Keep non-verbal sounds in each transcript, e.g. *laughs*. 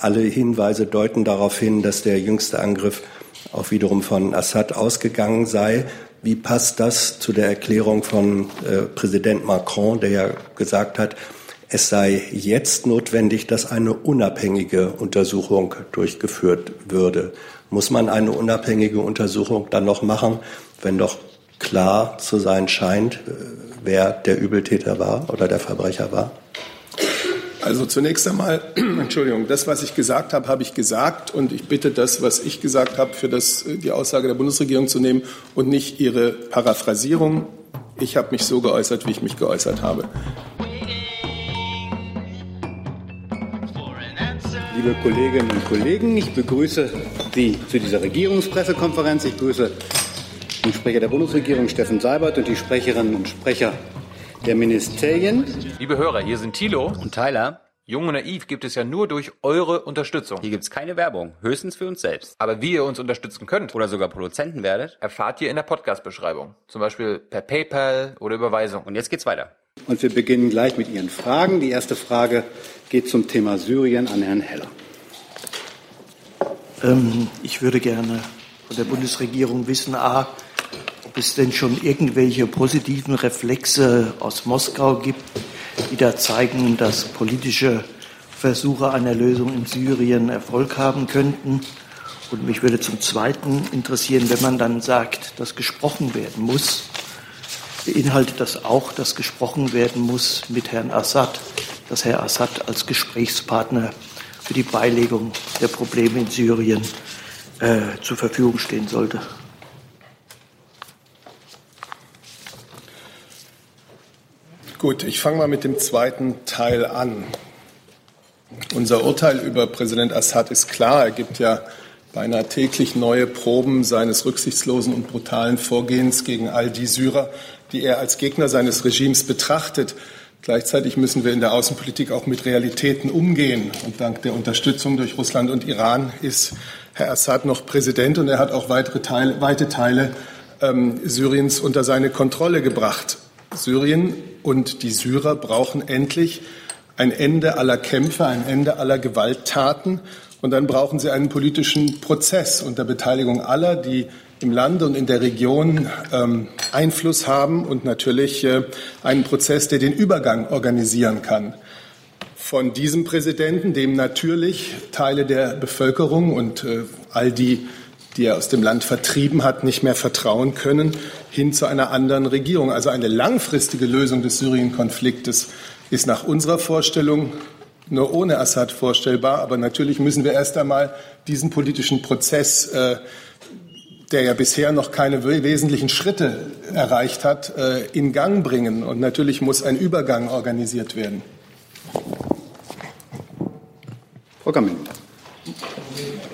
Alle Hinweise deuten darauf hin, dass der jüngste Angriff auch wiederum von Assad ausgegangen sei. Wie passt das zu der Erklärung von äh, Präsident Macron, der ja gesagt hat, es sei jetzt notwendig, dass eine unabhängige Untersuchung durchgeführt würde? Muss man eine unabhängige Untersuchung dann noch machen, wenn doch klar zu sein scheint, äh, wer der Übeltäter war oder der Verbrecher war? Also zunächst einmal, *clears throat* Entschuldigung, das, was ich gesagt habe, habe ich gesagt und ich bitte das, was ich gesagt habe, für das, äh, die Aussage der Bundesregierung zu nehmen und nicht Ihre Paraphrasierung. Ich habe mich so geäußert, wie ich mich geäußert habe. Liebe Kolleginnen und Kollegen, ich begrüße Sie zu dieser Regierungspressekonferenz. Ich begrüße den Sprecher der Bundesregierung, Steffen Seibert, und die Sprecherinnen und Sprecher der Ministerien. Liebe Hörer, hier sind Thilo und Tyler. Jung und naiv gibt es ja nur durch eure Unterstützung. Hier gibt es keine Werbung, höchstens für uns selbst. Aber wie ihr uns unterstützen könnt oder sogar Produzenten werdet, erfahrt ihr in der Podcast-Beschreibung. Zum Beispiel per PayPal oder Überweisung. Und jetzt geht's weiter. Und wir beginnen gleich mit Ihren Fragen. Die erste Frage geht zum Thema Syrien an Herrn Heller. Ähm, ich würde gerne von der Bundesregierung wissen, a, ob es denn schon irgendwelche positiven Reflexe aus Moskau gibt, die da zeigen, dass politische Versuche einer Lösung in Syrien Erfolg haben könnten. Und mich würde zum Zweiten interessieren, wenn man dann sagt, dass gesprochen werden muss, beinhaltet das auch, dass gesprochen werden muss mit Herrn Assad, dass Herr Assad als Gesprächspartner für die Beilegung der Probleme in Syrien äh, zur Verfügung stehen sollte. Gut, ich fange mal mit dem zweiten Teil an. Unser Urteil über Präsident Assad ist klar. Er gibt ja beinahe täglich neue Proben seines rücksichtslosen und brutalen Vorgehens gegen all die Syrer, die er als Gegner seines Regimes betrachtet. Gleichzeitig müssen wir in der Außenpolitik auch mit Realitäten umgehen. Und dank der Unterstützung durch Russland und Iran ist Herr Assad noch Präsident und er hat auch weitere Teile, weite Teile ähm, Syriens unter seine Kontrolle gebracht. Syrien und die Syrer brauchen endlich ein Ende aller Kämpfe, ein Ende aller Gewalttaten. Und dann brauchen sie einen politischen Prozess unter Beteiligung aller, die im Land und in der Region ähm, Einfluss haben und natürlich äh, einen Prozess, der den Übergang organisieren kann. Von diesem Präsidenten, dem natürlich Teile der Bevölkerung und äh, all die die er aus dem Land vertrieben hat, nicht mehr vertrauen können, hin zu einer anderen Regierung. Also eine langfristige Lösung des Syrien-Konfliktes ist nach unserer Vorstellung nur ohne Assad vorstellbar. Aber natürlich müssen wir erst einmal diesen politischen Prozess, äh, der ja bisher noch keine wesentlichen Schritte erreicht hat, äh, in Gang bringen. Und natürlich muss ein Übergang organisiert werden. Frau Gammel.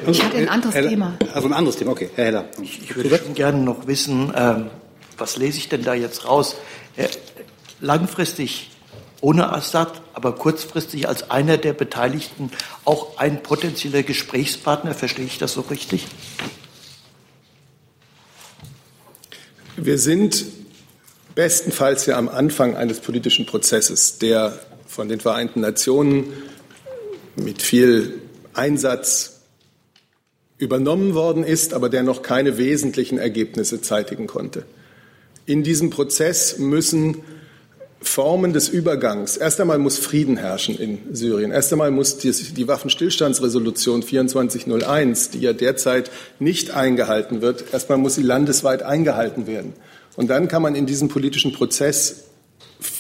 Ich hatte ein anderes Heller, Thema. Also ein anderes Thema, okay. Herr Heller. Ich, ich würde schon gerne noch wissen, ähm, was lese ich denn da jetzt raus? Äh, langfristig ohne Assad, aber kurzfristig als einer der Beteiligten auch ein potenzieller Gesprächspartner. Verstehe ich das so richtig? Wir sind bestenfalls ja am Anfang eines politischen Prozesses, der von den Vereinten Nationen mit viel Einsatz übernommen worden ist, aber der noch keine wesentlichen Ergebnisse zeitigen konnte. In diesem Prozess müssen Formen des Übergangs. Erst einmal muss Frieden herrschen in Syrien. Erst einmal muss die, Waffenstillstandsresolution 2401, die ja derzeit nicht eingehalten wird, erst einmal muss sie landesweit eingehalten werden. Und dann kann man in diesem politischen Prozess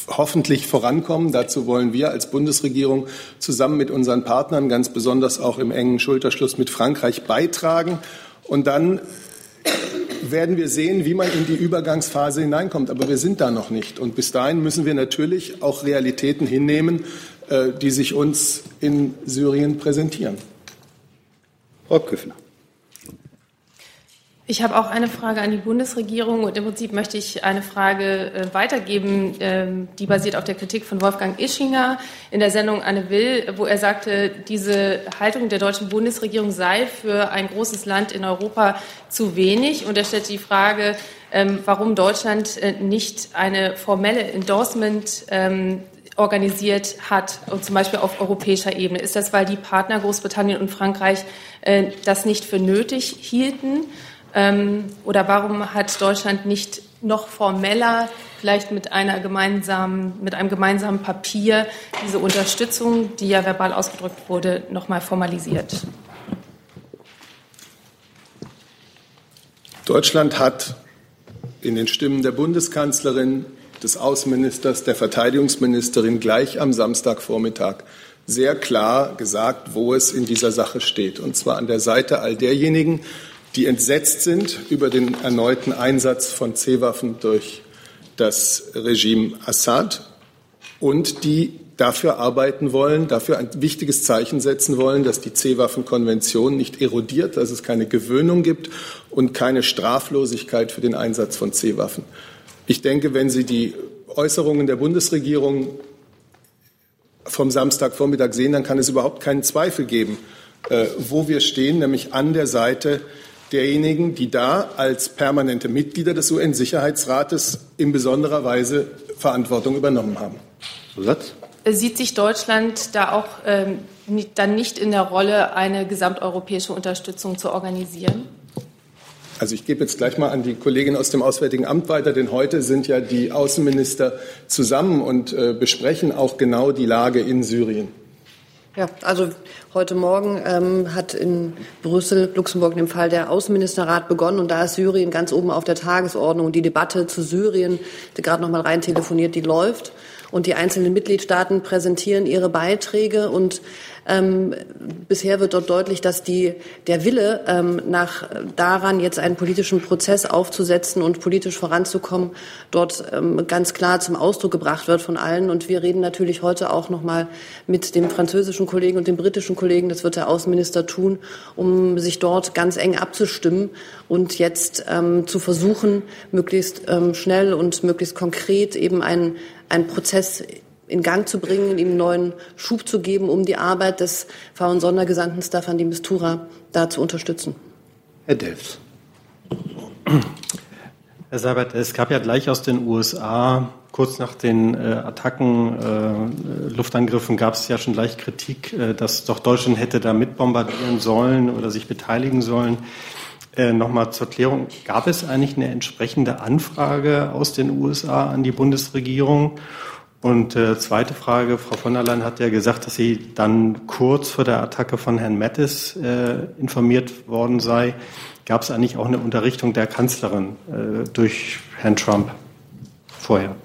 hoffentlich vorankommen. Dazu wollen wir als Bundesregierung zusammen mit unseren Partnern, ganz besonders auch im engen Schulterschluss mit Frankreich, beitragen. Und dann werden wir sehen, wie man in die Übergangsphase hineinkommt. Aber wir sind da noch nicht. Und bis dahin müssen wir natürlich auch Realitäten hinnehmen, äh, die sich uns in Syrien präsentieren. Frau Küffner. Ich habe auch eine Frage an die Bundesregierung und im Prinzip möchte ich eine Frage äh, weitergeben, ähm, die basiert auf der Kritik von Wolfgang Ischinger in der Sendung Anne Will, wo er sagte, diese Haltung der deutschen Bundesregierung sei für ein großes Land in Europa zu wenig. Und er stellte die Frage, ähm, warum Deutschland äh, nicht eine formelle Endorsement ähm, organisiert hat, und zum Beispiel auf europäischer Ebene? Ist das, weil die Partner Großbritannien und Frankreich äh, das nicht für nötig hielten? Ähm, oder warum hat Deutschland nicht noch formeller, vielleicht mit einer gemeinsamen, mit einem gemeinsamen Papier diese Unterstützung, die ja verbal ausgedrückt wurde, nochmal formalisiert? Deutschland hat in den Stimmen der Bundeskanzlerin, des Außenministers, der Verteidigungsministerin gleich am Samstagvormittag sehr klar gesagt, wo es in dieser Sache steht. Und zwar an der Seite all derjenigen, die entsetzt sind über den erneuten Einsatz von C-Waffen durch das Regime Assad und die dafür arbeiten wollen, dafür ein wichtiges Zeichen setzen wollen, dass die C-Waffen-Konvention nicht erodiert, dass es keine Gewöhnung gibt und keine Straflosigkeit für den Einsatz von C-Waffen. Ich denke, wenn Sie die Äußerungen der Bundesregierung vom Samstagvormittag sehen, dann kann es überhaupt keinen Zweifel geben, äh, wo wir stehen, nämlich an der Seite derjenigen, die da als permanente Mitglieder des UN-Sicherheitsrates in besonderer Weise Verantwortung übernommen haben. Zusatz? Sieht sich Deutschland da auch ähm, dann nicht in der Rolle, eine gesamteuropäische Unterstützung zu organisieren? Also ich gebe jetzt gleich mal an die Kollegin aus dem Auswärtigen Amt weiter, denn heute sind ja die Außenminister zusammen und äh, besprechen auch genau die Lage in Syrien. Ja, also heute Morgen ähm, hat in Brüssel, Luxemburg, im Fall der Außenministerrat begonnen und da ist Syrien ganz oben auf der Tagesordnung. Die Debatte zu Syrien, die gerade noch mal rein telefoniert, die läuft und die einzelnen Mitgliedstaaten präsentieren ihre Beiträge und ähm, bisher wird dort deutlich, dass die, der Wille ähm, nach daran, jetzt einen politischen Prozess aufzusetzen und politisch voranzukommen, dort ähm, ganz klar zum Ausdruck gebracht wird von allen. Und wir reden natürlich heute auch noch mal mit dem französischen Kollegen und dem britischen Kollegen, das wird der Außenminister tun, um sich dort ganz eng abzustimmen und jetzt ähm, zu versuchen, möglichst ähm, schnell und möglichst konkret eben einen, einen Prozess in Gang zu bringen, ihm neuen Schub zu geben, um die Arbeit des V-Sondergesandten Staffan de Mistura da zu unterstützen. Herr Delfs. Herr Seibert, es gab ja gleich aus den USA, kurz nach den äh, Attacken, äh, Luftangriffen, gab es ja schon gleich Kritik, äh, dass doch Deutschland hätte da mitbombardieren sollen oder sich beteiligen sollen. Äh, Nochmal zur Klärung, gab es eigentlich eine entsprechende Anfrage aus den USA an die Bundesregierung? Und äh, zweite Frage, Frau von der Leyen hat ja gesagt, dass sie dann kurz vor der Attacke von Herrn Mattis äh, informiert worden sei. Gab es eigentlich auch eine Unterrichtung der Kanzlerin äh, durch Herrn Trump vorher?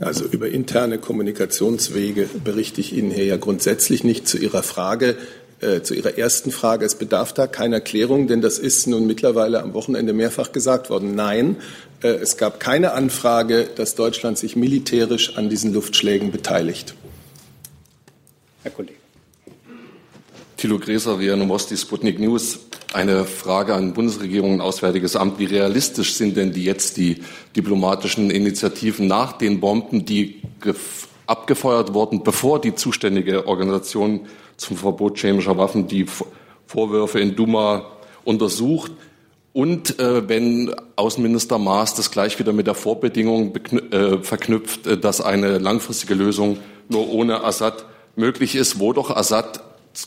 Also über interne Kommunikationswege berichte ich Ihnen hier ja grundsätzlich nicht zu Ihrer Frage. Äh, zu Ihrer ersten Frage, es bedarf da keiner Klärung, denn das ist nun mittlerweile am Wochenende mehrfach gesagt worden. Nein, äh, es gab keine Anfrage, dass Deutschland sich militärisch an diesen Luftschlägen beteiligt. Herr Kollege. Thilo Gräser, RIA Novosti, Sputnik News. Eine Frage an Bundesregierung und Auswärtiges Amt. Wie realistisch sind denn die jetzt die diplomatischen Initiativen nach den Bomben, die abgefeuert wurden, bevor die zuständige Organisation zum Verbot chemischer Waffen die Vorwürfe in Duma untersucht? Und äh, wenn Außenminister Maas das gleich wieder mit der Vorbedingung äh, verknüpft, äh, dass eine langfristige Lösung nur ohne Assad möglich ist, wo doch Assad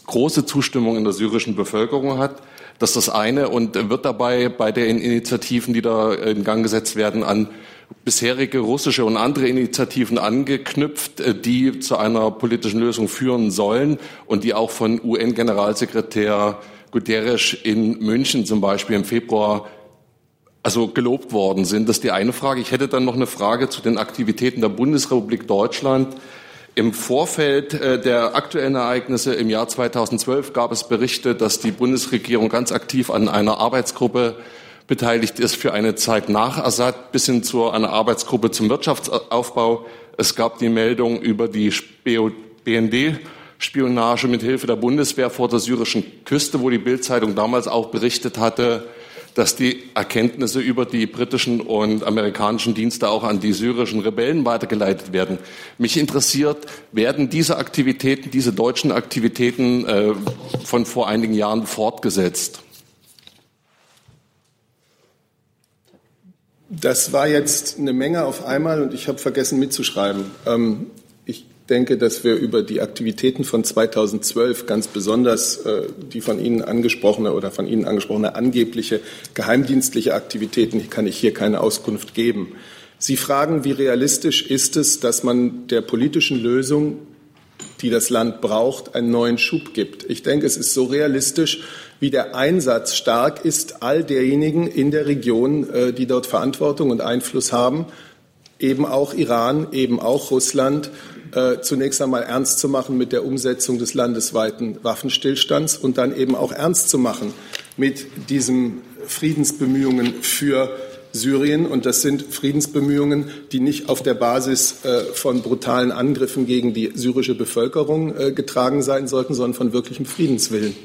große Zustimmung in der syrischen Bevölkerung hat. Das ist das eine und wird dabei bei den Initiativen, die da in Gang gesetzt werden, an bisherige russische und andere Initiativen angeknüpft, äh, die zu einer politischen Lösung führen sollen und die auch von UN-Generalsekretär Guterres in München zum Beispiel im Februar also gelobt worden sind. Das ist die eine Frage. Ich hätte dann noch eine Frage zu den Aktivitäten der Bundesrepublik Deutschland. Im Vorfeld äh, der aktuellen Ereignisse im Jahr 2012 gab es Berichte, dass die Bundesregierung ganz aktiv an einer Arbeitsgruppe beteiligt ist für eine Zeit nach Assad bis hin zu einer Arbeitsgruppe zum Wirtschaftsaufbau. Es gab die Meldung über die BND Spionage mit Hilfe der Bundeswehr vor der syrischen Küste, wo die Bildzeitung damals auch berichtet hatte, dass die Erkenntnisse über die britischen und amerikanischen Dienste auch an die syrischen Rebellen weitergeleitet werden. Mich interessiert, werden diese Aktivitäten, diese deutschen Aktivitäten äh, von vor einigen Jahren fortgesetzt? Das war jetzt eine Menge auf einmal und ich habe vergessen mitzuschreiben. Ähm, ich denke, dass wir über die Aktivitäten von 2012 ganz besonders äh, die von Ihnen angesprochene oder von Ihnen angesprochene angebliche geheimdienstliche Aktivitäten, kann ich hier keine Auskunft geben. Sie fragen, wie realistisch ist es, dass man der politischen Lösung, die das Land braucht, einen neuen Schub gibt. Ich denke, es ist so realistisch, wie der Einsatz stark ist all derjenigen in der Region, äh, die dort Verantwortung und Einfluss haben, eben auch Iran, eben auch Russland, äh, zunächst einmal ernst zu machen mit der Umsetzung des landesweiten Waffenstillstands und dann eben auch ernst zu machen mit diesen Friedensbemühungen für Syrien. Und das sind Friedensbemühungen, die nicht auf der Basis äh, von brutalen Angriffen gegen die syrische Bevölkerung getragen sein sollten, sondern von wirklichem Friedenswillen.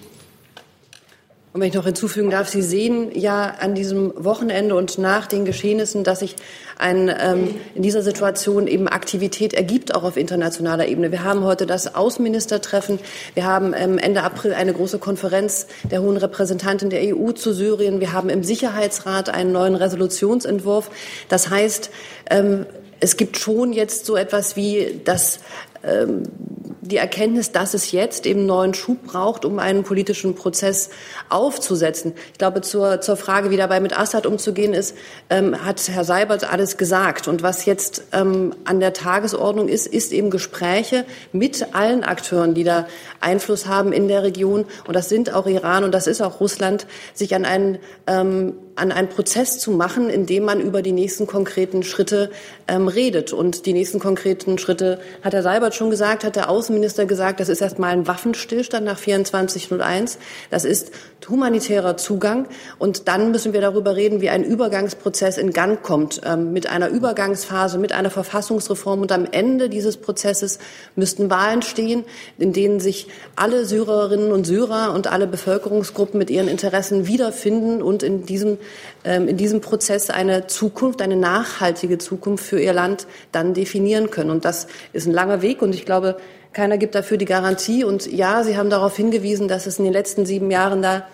Und wenn ich noch hinzufügen darf, Sie sehen ja an diesem Wochenende und nach den Geschehnissen, dass sich ein, ähm, in dieser Situation eben Aktivität ergibt, auch auf internationaler Ebene. Wir haben heute das Außenministertreffen. Wir haben ähm, Ende April eine große Konferenz der hohen Repräsentantin der EU zu Syrien. Wir haben im Sicherheitsrat einen neuen Resolutionsentwurf. Das heißt, ähm, es gibt schon jetzt so etwas wie das die Erkenntnis, dass es jetzt eben neuen Schub braucht, um einen politischen Prozess aufzusetzen. Ich glaube, zur, zur Frage, wie dabei mit Assad umzugehen ist, ähm, hat Herr Seibert alles gesagt. Und was jetzt ähm, an der Tagesordnung ist, ist eben Gespräche mit allen Akteuren, die da Einfluss haben in der Region. Und das sind auch Iran und das ist auch Russland, sich an einen ähm, an einen Prozess zu machen, in dem man über die nächsten konkreten Schritte ähm, redet. Und die nächsten konkreten Schritte hat Herr Seibert schon gesagt, hat der Außenminister gesagt, das ist erstmal ein Waffenstillstand nach 2401. Das ist humanitärer Zugang. Und dann müssen wir darüber reden, wie ein Übergangsprozess in Gang kommt, ähm, mit einer Übergangsphase, mit einer Verfassungsreform. Und am Ende dieses Prozesses müssten Wahlen stehen, in denen sich alle Syrerinnen und Syrer und alle Bevölkerungsgruppen mit ihren Interessen wiederfinden und in diesem ähm, in diesem Prozess eine Zukunft, eine nachhaltige Zukunft für ihr Land dann definieren können. Und das ist ein langer Weg und ich glaube, keiner gibt dafür die Garantie. Und ja, Sie haben darauf hingewiesen, dass es in den letzten sieben Jahren da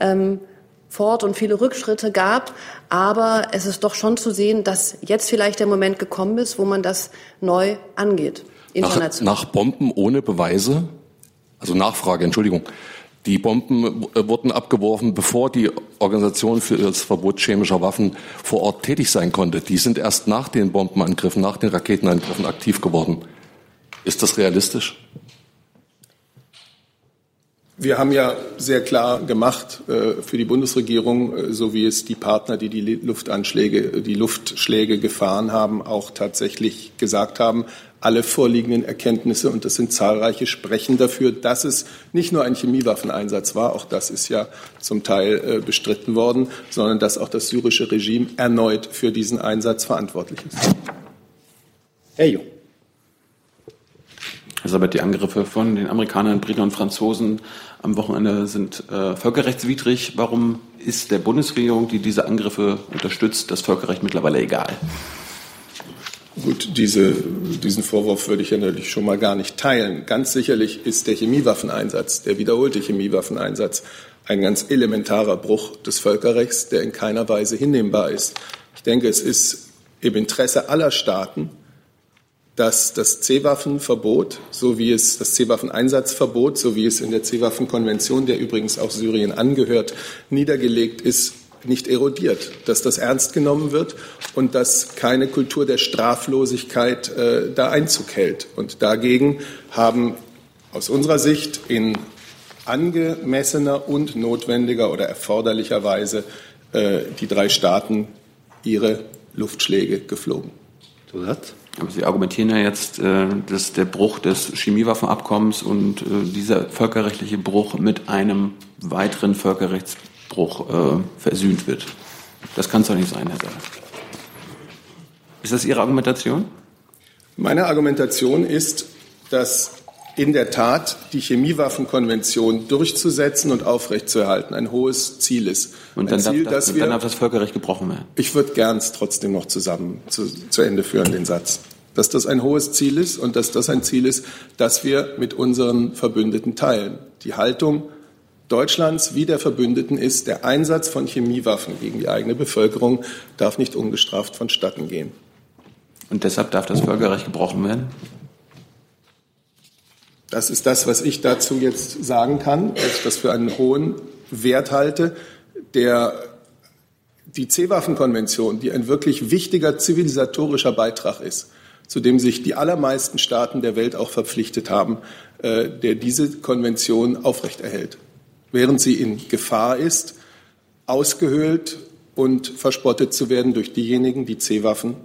ähm, fort und viele Rückschritte gab. Aber es ist doch schon zu sehen, dass jetzt vielleicht der Moment gekommen ist, wo man das neu angeht. Nach, nach Bomben ohne Beweise, also Nachfrage, Entschuldigung, die Bomben äh, wurden abgeworfen, bevor die Organisation für das Verbot chemischer Waffen vor Ort tätig sein konnte. Die sind erst nach den Bombenangriffen, nach den Raketenangriffen aktiv geworden. Ist das realistisch? Wir haben ja sehr klar gemacht äh, für die Bundesregierung, äh, so wie es die Partner, die die Luftanschläge, die Luftschläge gefahren haben, auch tatsächlich gesagt haben, alle vorliegenden Erkenntnisse, und das sind zahlreiche, sprechen dafür, dass es nicht nur ein Chemiewaffeneinsatz war, auch das ist ja zum Teil äh, bestritten worden, sondern dass auch das syrische Regime erneut für diesen Einsatz verantwortlich ist. Herr Jung. Elisabeth, die Angriffe von den Amerikanern, Briten und Franzosen am Wochenende sind äh, völkerrechtswidrig. Warum ist der Bundesregierung, die diese Angriffe unterstützt, das Völkerrecht mittlerweile egal? Gut, diese, diesen Vorwurf würde ich ja natürlich schon mal gar nicht teilen. Ganz sicherlich ist der Chemiewaffeneinsatz, der wiederholte Chemiewaffeneinsatz, ein ganz elementarer Bruch des Völkerrechts, der in keiner Weise hinnehmbar ist. Ich denke, es ist im Interesse aller Staaten, dass das C-Waffenverbot, so wie es das C-Waffeneinsatzverbot, so wie es in der C-Waffenkonvention, der übrigens auch Syrien angehört, niedergelegt ist, nicht erodiert, dass das ernst genommen wird und dass keine Kultur der Straflosigkeit äh, da Einzug hält. Und dagegen haben aus unserer Sicht in angemessener und notwendiger oder erforderlicher Weise äh, die drei Staaten ihre Luftschläge geflogen. Zusatz? Aber Sie argumentieren ja jetzt, äh, dass der Bruch des Chemiewaffenabkommens und äh, dieser völkerrechtliche Bruch mit einem weiteren Völkerrechts Bruch äh, versöhnt wird. Das kann es doch nicht sein, Herr Saal. Ist das Ihre Argumentation? Meine Argumentation ist, dass in der Tat die Chemiewaffenkonvention durchzusetzen und aufrechtzuerhalten ein hohes Ziel ist. Und dann, Ziel, darf, das, wir, dann darf das Völkerrecht gebrochen werden. Ich würde gern trotzdem noch zusammen zu, zu Ende führen, den Satz. Dass das ein hohes Ziel ist und dass das ein Ziel ist, das wir mit unseren Verbündeten teilen. Die Haltung Deutschlands wie der Verbündeten ist, der Einsatz von Chemiewaffen gegen die eigene Bevölkerung darf nicht ungestraft vonstatten gehen. Und deshalb darf das Völkerrecht gebrochen werden? Das ist das, was ich dazu jetzt sagen kann, dass ich das für einen hohen Wert halte. Der, die C-Waffen-Konvention, die ein wirklich wichtiger zivilisatorischer Beitrag ist, zu dem sich die allermeisten Staaten der Welt auch verpflichtet haben, äh, der diese Konvention aufrechterhält, während sie in Gefahr ist, ausgehöhlt und verspottet zu werden durch diejenigen, die C-Waffen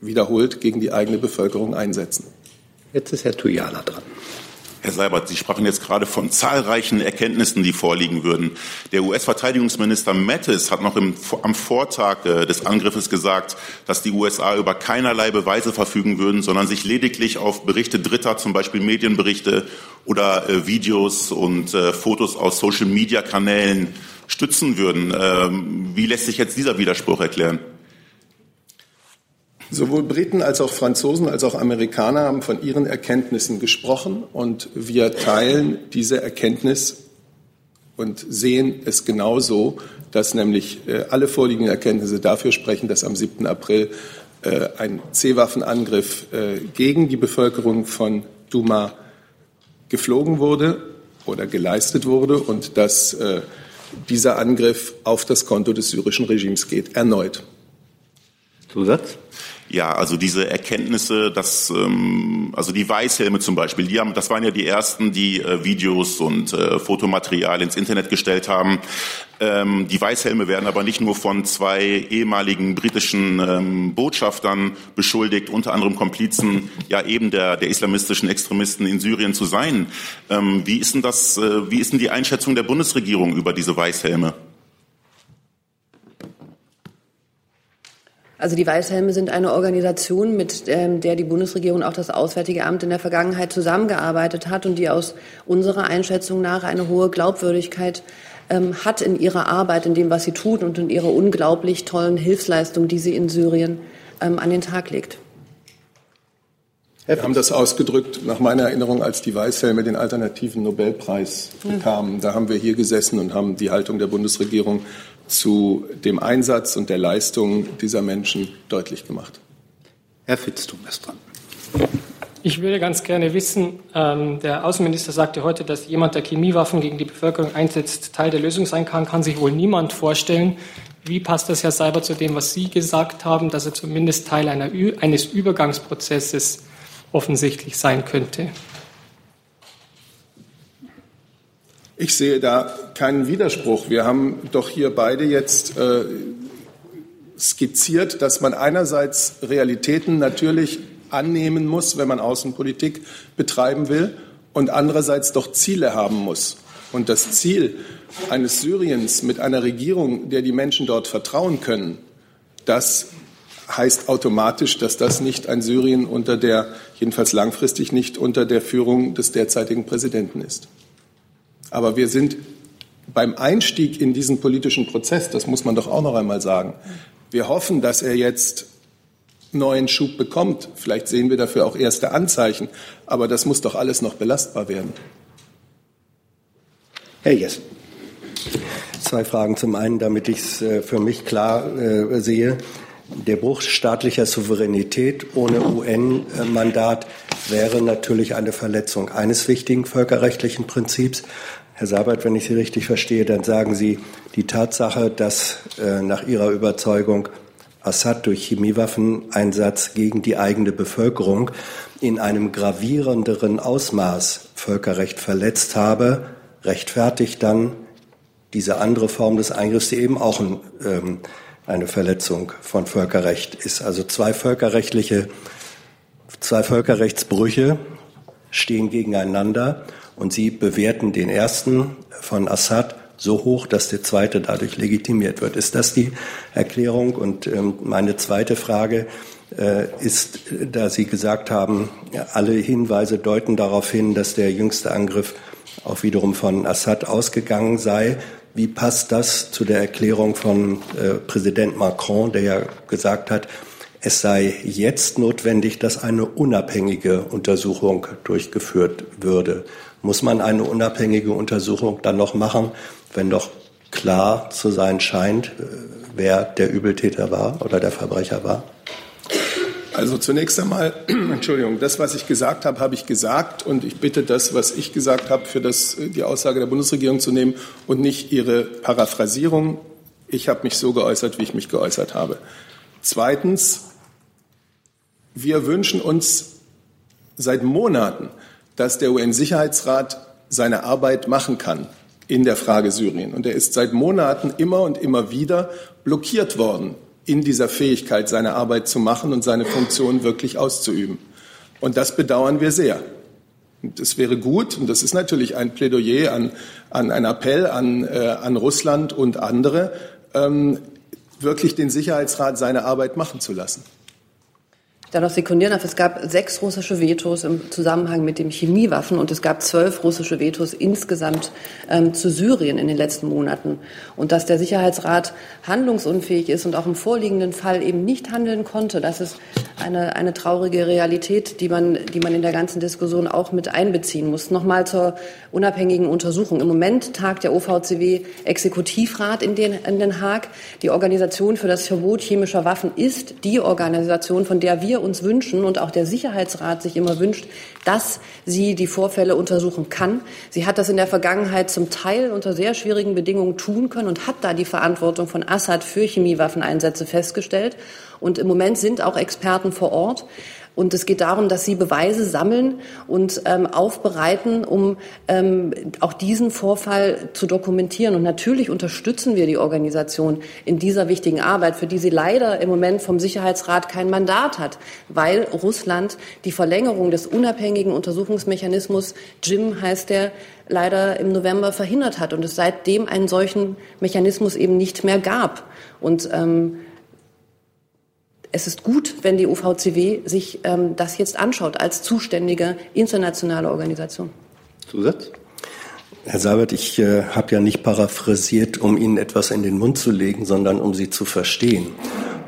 wiederholt gegen die eigene Bevölkerung einsetzen. Jetzt ist Herr Tujala dran. Herr Seibert, Sie sprachen jetzt gerade von zahlreichen Erkenntnissen, die vorliegen würden. Der US-Verteidigungsminister Mattis hat noch im, am Vortag äh, des Angriffes gesagt, dass die USA über keinerlei Beweise verfügen würden, sondern sich lediglich auf Berichte Dritter, zum Beispiel Medienberichte oder äh, Videos und äh, Fotos aus Social-Media-Kanälen stützen würden. Ähm, wie lässt sich jetzt dieser Widerspruch erklären? Sowohl Briten als auch Franzosen als auch Amerikaner haben von ihren Erkenntnissen gesprochen und wir teilen diese Erkenntnis und sehen es genauso, dass nämlich äh, alle vorliegenden Erkenntnisse dafür sprechen, dass am 7. April äh, ein C-Waffenangriff äh, gegen die Bevölkerung von Duma geflogen wurde oder geleistet wurde und dass dieser Angriff auf das Konto des syrischen Regimes geht, erneut. Zusatz? Ja, also diese Erkenntnisse, dass ähm, also die Weißhelme zum Beispiel, die haben, das waren ja die ersten, die äh, Videos und äh, Fotomaterial ins Internet gestellt haben. Ähm, die Weißhelme werden aber nicht nur von zwei ehemaligen britischen ähm, Botschaftern beschuldigt, unter anderem Komplizen *laughs* ja eben der, der islamistischen Extremisten in Syrien zu sein. Ähm, wie ist denn das? Äh, wie ist denn die Einschätzung der Bundesregierung über diese Weißhelme? Also die Weißhelme sind eine Organisation, mit ähm, der die Bundesregierung auch das Auswärtige Amt in der Vergangenheit zusammengearbeitet hat und die aus unserer Einschätzung nach eine hohe Glaubwürdigkeit ähm, hat in ihrer Arbeit, in dem, was sie tut und in ihrer unglaublich tollen Hilfsleistung, die sie in Syrien ähm, an den Tag legt. Wir haben das ausgedrückt, nach meiner Erinnerung, als die Weißhelme den alternativen Nobelpreis bekamen. Da haben wir hier gesessen und haben die Haltung der Bundesregierung zu dem Einsatz und der Leistung dieser Menschen deutlich gemacht. Herr Fitztum ist dran. Ich würde ganz gerne wissen, ähm, der Außenminister sagte heute, dass jemand, der Chemiewaffen gegen die Bevölkerung einsetzt, Teil der Lösung sein kann, kann sich wohl niemand vorstellen. Wie passt das, Herr Seiber, zu dem, was Sie gesagt haben, dass er zumindest Teil einer, eines Übergangsprozesses offensichtlich sein könnte? Ich sehe da keinen Widerspruch. Wir haben doch hier beide jetzt äh, skizziert, dass man einerseits Realitäten natürlich annehmen muss, wenn man Außenpolitik betreiben will, und andererseits doch Ziele haben muss. Und das Ziel eines Syriens mit einer Regierung, der die Menschen dort vertrauen können, das heißt automatisch, dass das nicht ein Syrien unter der, jedenfalls langfristig nicht unter der Führung des derzeitigen Präsidenten ist. Aber wir sind beim Einstieg in diesen politischen Prozess, das muss man doch auch noch einmal sagen, wir hoffen, dass er jetzt neuen Schub bekommt. Vielleicht sehen wir dafür auch erste Anzeichen, aber das muss doch alles noch belastbar werden. Herr Jessen. Zwei Fragen. Zum einen, damit ich es äh, für mich klar äh, sehe. Der Bruch staatlicher Souveränität ohne UN-Mandat wäre natürlich eine Verletzung eines wichtigen völkerrechtlichen Prinzips. Herr Sabert, wenn ich Sie richtig verstehe, dann sagen Sie, die Tatsache, dass äh, nach Ihrer Überzeugung Assad durch Chemiewaffeneinsatz gegen die eigene Bevölkerung in einem gravierenderen Ausmaß Völkerrecht verletzt habe, rechtfertigt dann diese andere Form des Eingriffs, die eben auch ein, ähm, eine Verletzung von Völkerrecht ist. Also zwei völkerrechtliche, zwei Völkerrechtsbrüche stehen gegeneinander und sie bewerten den ersten von Assad so hoch, dass der zweite dadurch legitimiert wird. Ist das die Erklärung? Und ähm, meine zweite Frage äh, ist, da Sie gesagt haben, alle Hinweise deuten darauf hin, dass der jüngste Angriff auch wiederum von Assad ausgegangen sei. Wie passt das zu der Erklärung von äh, Präsident Macron, der ja gesagt hat, es sei jetzt notwendig, dass eine unabhängige Untersuchung durchgeführt würde. Muss man eine unabhängige Untersuchung dann noch machen, wenn doch klar zu sein scheint, äh, wer der Übeltäter war oder der Verbrecher war? Also zunächst einmal, *clears throat* Entschuldigung, das, was ich gesagt habe, habe ich gesagt und ich bitte das, was ich gesagt habe, für das, die Aussage der Bundesregierung zu nehmen und nicht Ihre Paraphrasierung. Ich habe mich so geäußert, wie ich mich geäußert habe. Zweitens, wir wünschen uns seit Monaten, dass der UN-Sicherheitsrat seine Arbeit machen kann in der Frage Syrien. Und er ist seit Monaten immer und immer wieder blockiert worden in dieser Fähigkeit, seine Arbeit zu machen und seine Funktion wirklich auszuüben. Und das bedauern wir sehr. Und es wäre gut, und das ist natürlich ein Plädoyer an, an ein Appell an, äh, an Russland und andere, ähm, wirklich den Sicherheitsrat seine Arbeit machen zu lassen da noch sekundieren darf, es gab sechs russische Vetos im Zusammenhang mit den Chemiewaffen und es gab zwölf russische Vetos insgesamt ähm, zu Syrien in den letzten Monaten. Und dass der Sicherheitsrat handlungsunfähig ist und auch im vorliegenden Fall eben nicht handeln konnte, das ist eine, eine traurige Realität, die man, die man in der ganzen Diskussion auch mit einbeziehen muss. Nochmal zur unabhängigen Untersuchung. Im Moment tagt der OVCW Exekutivrat in Den, in Den Haag. Die Organisation für das Verbot chemischer Waffen ist die Organisation, von der wir uns wünschen und auch der Sicherheitsrat sich immer wünscht, dass sie die Vorfälle untersuchen kann. Sie hat das in der Vergangenheit zum Teil unter sehr schwierigen Bedingungen tun können und hat da die Verantwortung von Assad für Chemiewaffeneinsätze festgestellt. Und im Moment sind auch Experten vor Ort. Und es geht darum, dass sie Beweise sammeln und ähm, aufbereiten, um ähm, auch diesen Vorfall zu dokumentieren. Und natürlich unterstützen wir die Organisation in dieser wichtigen Arbeit, für die sie leider im Moment vom Sicherheitsrat kein Mandat hat, weil Russland die Verlängerung des unabhängigen Untersuchungsmechanismus, JIM heißt der, leider im November verhindert hat und es seitdem einen solchen Mechanismus eben nicht mehr gab. Und ähm, es ist gut, wenn die UVCW sich ähm, das jetzt anschaut als zuständige internationale Organisation. Zusatz? Herr Seibert, ich äh, habe ja nicht paraphrasiert, um Ihnen etwas in den Mund zu legen, sondern um Sie zu verstehen.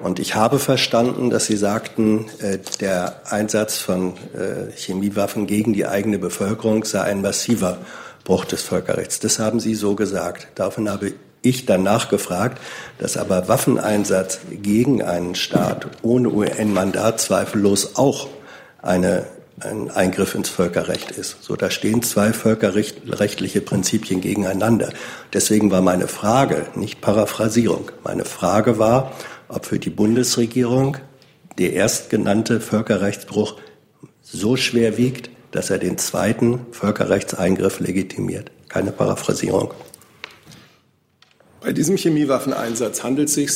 Und ich habe verstanden, dass Sie sagten, äh, der Einsatz von äh, Chemiewaffen gegen die eigene Bevölkerung sei ein massiver Bruch des Völkerrechts. Das haben Sie so gesagt. Daraufhin habe ich dann nachgefragt, dass aber Waffeneinsatz gegen einen Staat ohne UN-Mandat zweifellos auch eine, ein Eingriff ins Völkerrecht ist. So, da stehen zwei völkerrechtliche Prinzipien gegeneinander. Deswegen war meine Frage, nicht Paraphrasierung, meine Frage war, ob für die Bundesregierung der erstgenannte Völkerrechtsbruch so schwer wiegt, dass er den zweiten Völkerrechtseingriff legitimiert. Keine Paraphrasierung. Bei diesem Chemiewaffeneinsatz handelt es sich,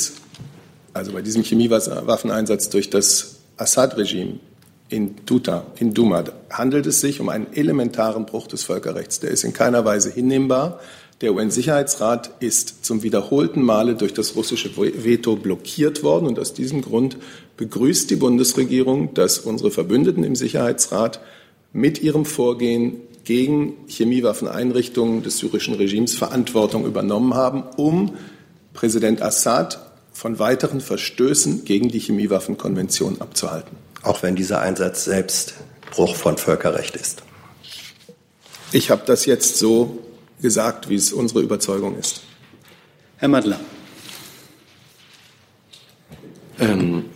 also bei diesem Chemiewaffeneinsatz durch das Assad-Regime in Duta, in Duma, handelt es sich um einen elementaren Bruch des Völkerrechts. Der ist in keiner Weise hinnehmbar. Der UN-Sicherheitsrat ist zum wiederholten Male durch das russische Veto blockiert worden. Und aus diesem Grund begrüßt die Bundesregierung, dass unsere Verbündeten im Sicherheitsrat mit ihrem Vorgehen gegen Chemiewaffeneinrichtungen des syrischen Regimes Verantwortung übernommen haben, um Präsident Assad von weiteren Verstößen gegen die Chemiewaffenkonvention abzuhalten. Auch wenn dieser Einsatz selbst Bruch von Völkerrecht ist. Ich habe das jetzt so gesagt, wie es unsere Überzeugung ist. Herr Madler. Ähm,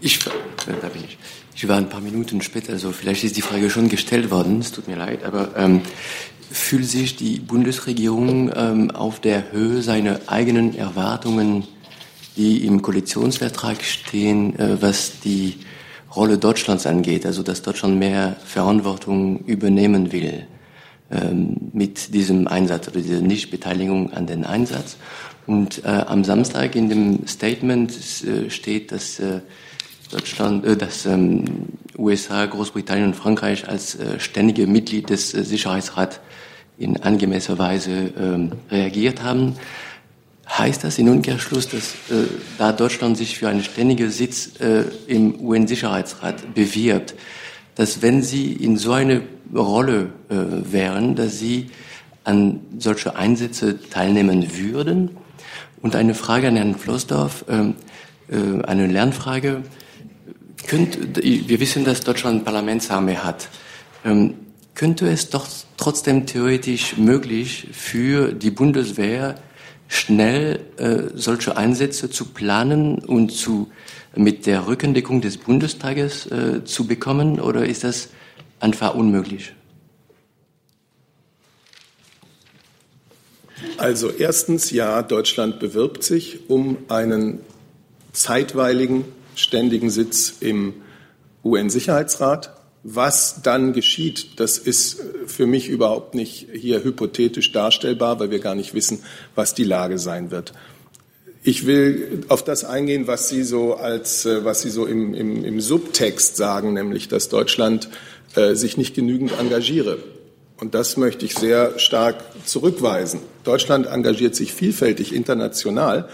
ich, äh, da bin ich. Ich war ein paar Minuten später, also vielleicht ist die Frage schon gestellt worden, es tut mir leid, aber ähm, fühlt sich die Bundesregierung ähm, auf der Höhe seiner eigenen Erwartungen, die im Koalitionsvertrag stehen, äh, was die Rolle Deutschlands angeht, also dass Deutschland mehr Verantwortung übernehmen will ähm, mit diesem Einsatz oder dieser Nichtbeteiligung an den Einsatz. Und äh, am Samstag in dem Statement äh, steht, dass äh, Deutschland, äh, dass ähm, USA, Großbritannien und Frankreich als äh, ständige Mitglied des äh, Sicherheitsrats in angemessener Weise ähm, reagiert haben. Heißt das in Umkehrschluss, dass äh, da Deutschland sich für einen ständigen Sitz äh, im UN-Sicherheitsrat bewirbt, dass wenn Sie in so eine Rolle äh, wären, dass Sie an solche Einsätze teilnehmen würden? Und eine Frage an Herrn Flossdorf, ähm, äh, eine Lernfrage. Könnt, wir wissen, dass Deutschland Parlamentsarmee hat. Ähm, könnte es doch trotzdem theoretisch möglich für die Bundeswehr schnell äh, solche Einsätze zu planen und zu mit der Rückendeckung des Bundestages äh, zu bekommen oder ist das einfach unmöglich? Also erstens, ja, Deutschland bewirbt sich um einen zeitweiligen ständigen Sitz im UN-Sicherheitsrat. Was dann geschieht, das ist für mich überhaupt nicht hier hypothetisch darstellbar, weil wir gar nicht wissen, was die Lage sein wird. Ich will auf das eingehen, was Sie so als, äh, was Sie so im, im, im Subtext sagen, nämlich, dass Deutschland äh, sich nicht genügend engagiere. Und das möchte ich sehr stark zurückweisen. Deutschland engagiert sich vielfältig international.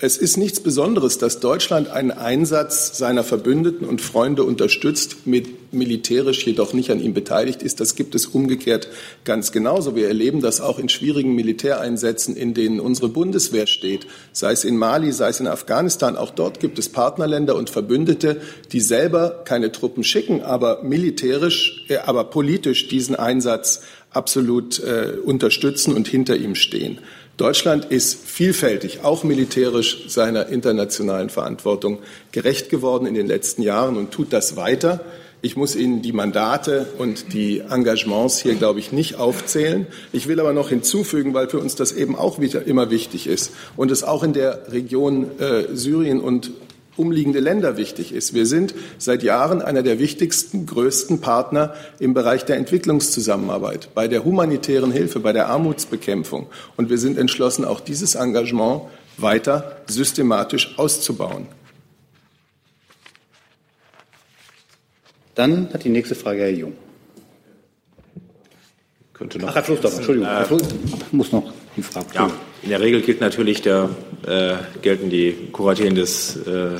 Es ist nichts Besonderes, dass Deutschland einen Einsatz seiner Verbündeten und Freunde unterstützt, mit militärisch jedoch nicht an ihm beteiligt ist. Das gibt es umgekehrt ganz genauso. Wir erleben das auch in schwierigen Militäreinsätzen, in denen unsere Bundeswehr steht, sei es in Mali, sei es in Afghanistan. Auch dort gibt es Partnerländer und Verbündete, die selber keine Truppen schicken, aber militärisch, äh, aber politisch diesen Einsatz absolut äh, unterstützen und hinter ihm stehen. Deutschland ist vielfältig, auch militärisch, seiner internationalen Verantwortung gerecht geworden in den letzten Jahren und tut das weiter. Ich muss Ihnen die Mandate und die Engagements hier, glaube ich, nicht aufzählen. Ich will aber noch hinzufügen, weil für uns das eben auch wieder immer wichtig ist und es auch in der Region äh, Syrien und umliegende Länder wichtig ist. Wir sind seit Jahren einer der wichtigsten, größten Partner im Bereich der Entwicklungszusammenarbeit, bei der humanitären Hilfe, bei der Armutsbekämpfung. Und wir sind entschlossen, auch dieses Engagement weiter systematisch auszubauen. Dann hat die nächste Frage Herr Jung. Könnte noch. Ach, Herr Flussdorf, Entschuldigung. Herr Fluss muss noch die Frage. Ja, in der Regel gilt natürlich der, äh, gelten die Kuratelen des, äh, äh,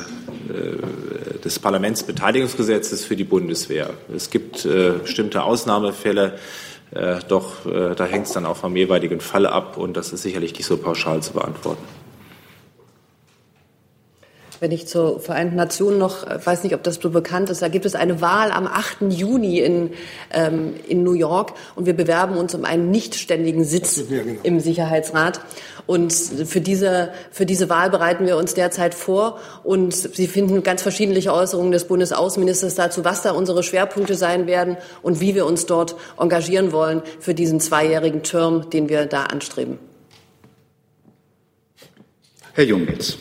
des Parlamentsbeteiligungsgesetzes für die Bundeswehr. Es gibt äh, bestimmte Ausnahmefälle, äh, doch äh, da hängt es dann auch vom jeweiligen Fall ab und das ist sicherlich nicht so pauschal zu beantworten. Wenn ich zur Vereinten Nationen noch, äh, weiß nicht, ob das so bekannt ist, da gibt es eine Wahl am 8. Juni in, ähm, in New York und wir bewerben uns um einen nichtständigen Sitz ja, genau. im Sicherheitsrat. Und für diese, für diese Wahl bereiten wir uns derzeit vor. Und Sie finden ganz verschiedene Äußerungen des Bundesaußenministers dazu, was da unsere Schwerpunkte sein werden und wie wir uns dort engagieren wollen für diesen zweijährigen Term, den wir da anstreben. Herr Jung jetzt.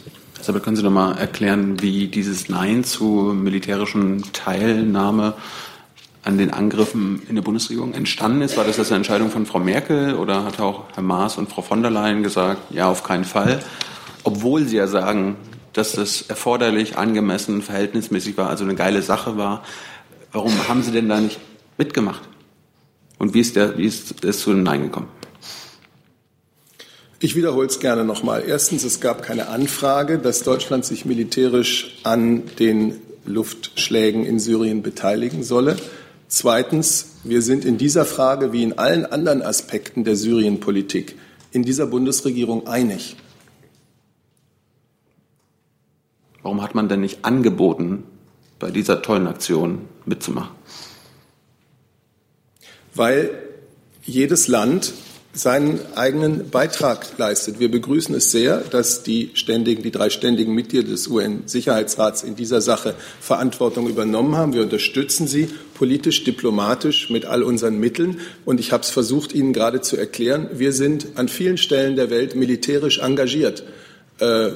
Aber können Sie doch mal erklären, wie dieses Nein zu militärischen Teilnahme an den Angriffen in der Bundesregierung entstanden ist? War das eine Entscheidung von Frau Merkel oder hat auch Herr Maas und Frau von der Leyen gesagt, ja, auf keinen Fall? Obwohl Sie ja sagen, dass das erforderlich, angemessen, verhältnismäßig war, also eine geile Sache war. Warum haben Sie denn da nicht mitgemacht? Und wie ist, der, wie ist es zu dem Nein gekommen? Ich wiederhole es gerne nochmal. Erstens, es gab keine Anfrage, dass Deutschland sich militärisch an den Luftschlägen in Syrien beteiligen solle. Zweitens, wir sind in dieser Frage wie in allen anderen Aspekten der Syrienpolitik in dieser Bundesregierung einig. Warum hat man denn nicht angeboten, bei dieser tollen Aktion mitzumachen? Weil jedes Land seinen eigenen Beitrag leistet. Wir begrüßen es sehr, dass die ständigen, die drei ständigen Mitglieder des UN-Sicherheitsrats in dieser Sache Verantwortung übernommen haben. Wir unterstützen sie politisch, diplomatisch mit all unseren Mitteln. Und ich habe es versucht, Ihnen gerade zu erklären. Wir sind an vielen Stellen der Welt militärisch engagiert. Äh,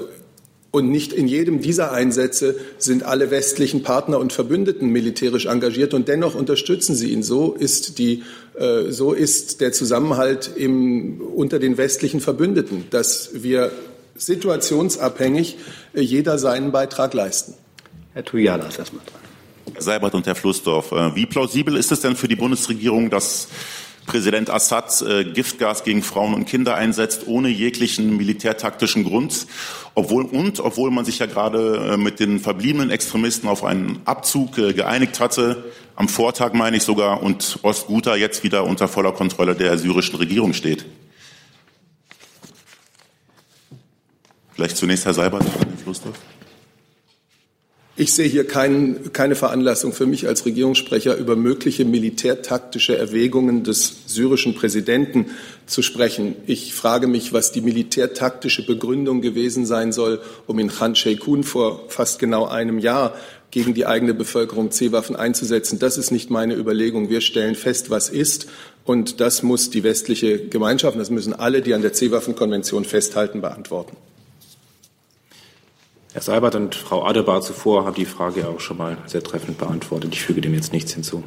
und nicht in jedem dieser Einsätze sind alle westlichen Partner und Verbündeten militärisch engagiert und dennoch unterstützen sie ihn. So ist, die, äh, so ist der Zusammenhalt im, unter den westlichen Verbündeten, dass wir situationsabhängig äh, jeder seinen Beitrag leisten. Herr Tujala ist erstmal dran. Herr Seibert und Herr Flussdorf, äh, wie plausibel ist es denn für die Bundesregierung, dass Präsident Assad äh, Giftgas gegen Frauen und Kinder einsetzt, ohne jeglichen militärtaktischen Grund. Obwohl, und obwohl man sich ja gerade äh, mit den verbliebenen Extremisten auf einen Abzug äh, geeinigt hatte, am Vortag meine ich sogar, und Ostguta jetzt wieder unter voller Kontrolle der syrischen Regierung steht. Vielleicht zunächst Herr Seibert, Herr Flussdorf. Ich sehe hier kein, keine Veranlassung für mich als Regierungssprecher über mögliche militärtaktische Erwägungen des syrischen Präsidenten zu sprechen. Ich frage mich, was die militärtaktische Begründung gewesen sein soll, um in Khan Sheikhoun vor fast genau einem Jahr gegen die eigene Bevölkerung C-Waffen einzusetzen. Das ist nicht meine Überlegung. Wir stellen fest, was ist. Und das muss die westliche Gemeinschaft, das müssen alle, die an der C-Waffenkonvention festhalten, beantworten. Herr Seibert und Frau Adebar zuvor haben die Frage auch schon mal sehr treffend beantwortet. Ich füge dem jetzt nichts hinzu.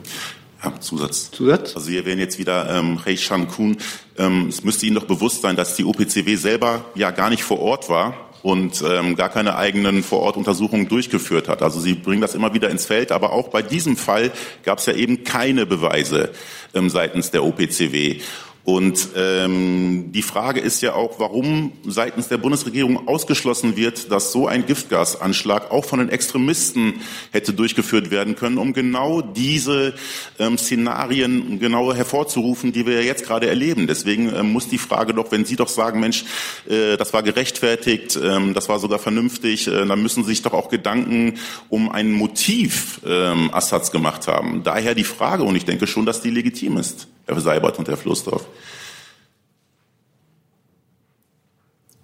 Ja, Zusatz. Zusatz? Also wir wären jetzt wieder ähm, Rei Shan Kun. Ähm, es müsste Ihnen doch bewusst sein, dass die OPCW selber ja gar nicht vor Ort war und ähm, gar keine eigenen Vorortuntersuchungen durchgeführt hat. Also Sie bringen das immer wieder ins Feld, aber auch bei diesem Fall gab es ja eben keine Beweise ähm, seitens der OPCW. Und ähm, die Frage ist ja auch, warum seitens der Bundesregierung ausgeschlossen wird, dass so ein Giftgasanschlag auch von den Extremisten hätte durchgeführt werden können, um genau diese ähm, Szenarien genau hervorzurufen, die wir ja jetzt gerade erleben. Deswegen ähm, muss die Frage doch, wenn Sie doch sagen, Mensch, äh, das war gerechtfertigt, ähm, das war sogar vernünftig, äh, dann müssen Sie sich doch auch Gedanken um ein Motiv ähm, Assads gemacht haben. Daher die Frage, und ich denke schon, dass die legitim ist. Herr Seibert und Herr Flussdorf.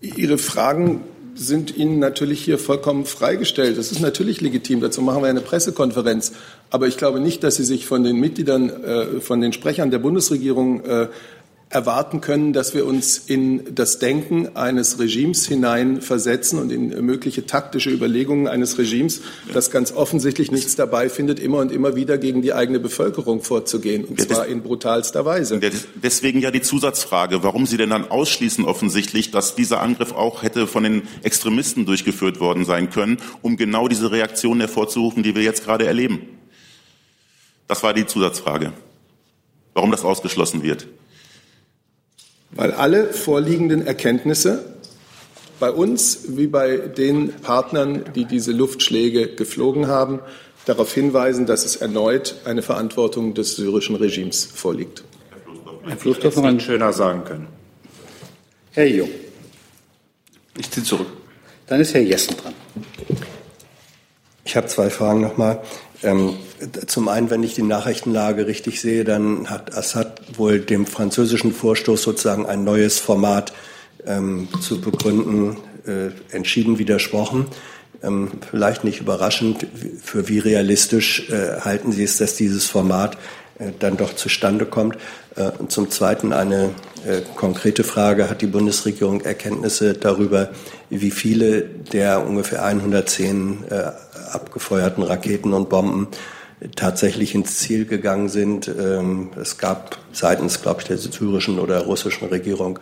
Ihre Fragen sind Ihnen natürlich hier vollkommen freigestellt. Das ist natürlich legitim. Dazu machen wir eine Pressekonferenz. Aber ich glaube nicht, dass Sie sich von den Mitgliedern, äh, von den Sprechern der Bundesregierung äh, erwarten können, dass wir uns in das Denken eines Regimes hineinversetzen und in mögliche taktische Überlegungen eines Regimes, das ganz offensichtlich nichts dabei findet, immer und immer wieder gegen die eigene Bevölkerung vorzugehen, und zwar in brutalster Weise. Deswegen ja die Zusatzfrage, warum Sie denn dann ausschließen offensichtlich, dass dieser Angriff auch hätte von den Extremisten durchgeführt worden sein können, um genau diese Reaktionen hervorzurufen, die wir jetzt gerade erleben. Das war die Zusatzfrage. Warum das ausgeschlossen wird weil alle vorliegenden Erkenntnisse bei uns wie bei den Partnern, die diese Luftschläge geflogen haben, darauf hinweisen, dass es erneut eine Verantwortung des syrischen Regimes vorliegt. Herr Flussdorf noch ein schöner sagen können. Herr Jung. Ich ziehe zurück. Dann ist Herr Jessen dran. Ich habe zwei Fragen nochmal. Ähm, zum einen, wenn ich die Nachrichtenlage richtig sehe, dann hat Assad wohl dem französischen Vorstoß sozusagen ein neues Format ähm, zu begründen äh, entschieden widersprochen. Ähm, vielleicht nicht überraschend, für wie realistisch äh, halten Sie es, dass dieses Format dann doch zustande kommt? Äh, und zum Zweiten eine äh, konkrete Frage. Hat die Bundesregierung Erkenntnisse darüber, wie viele der ungefähr 110 äh, abgefeuerten Raketen und Bomben tatsächlich ins Ziel gegangen sind. Ähm, es gab seitens, glaube ich, der syrischen oder russischen Regierung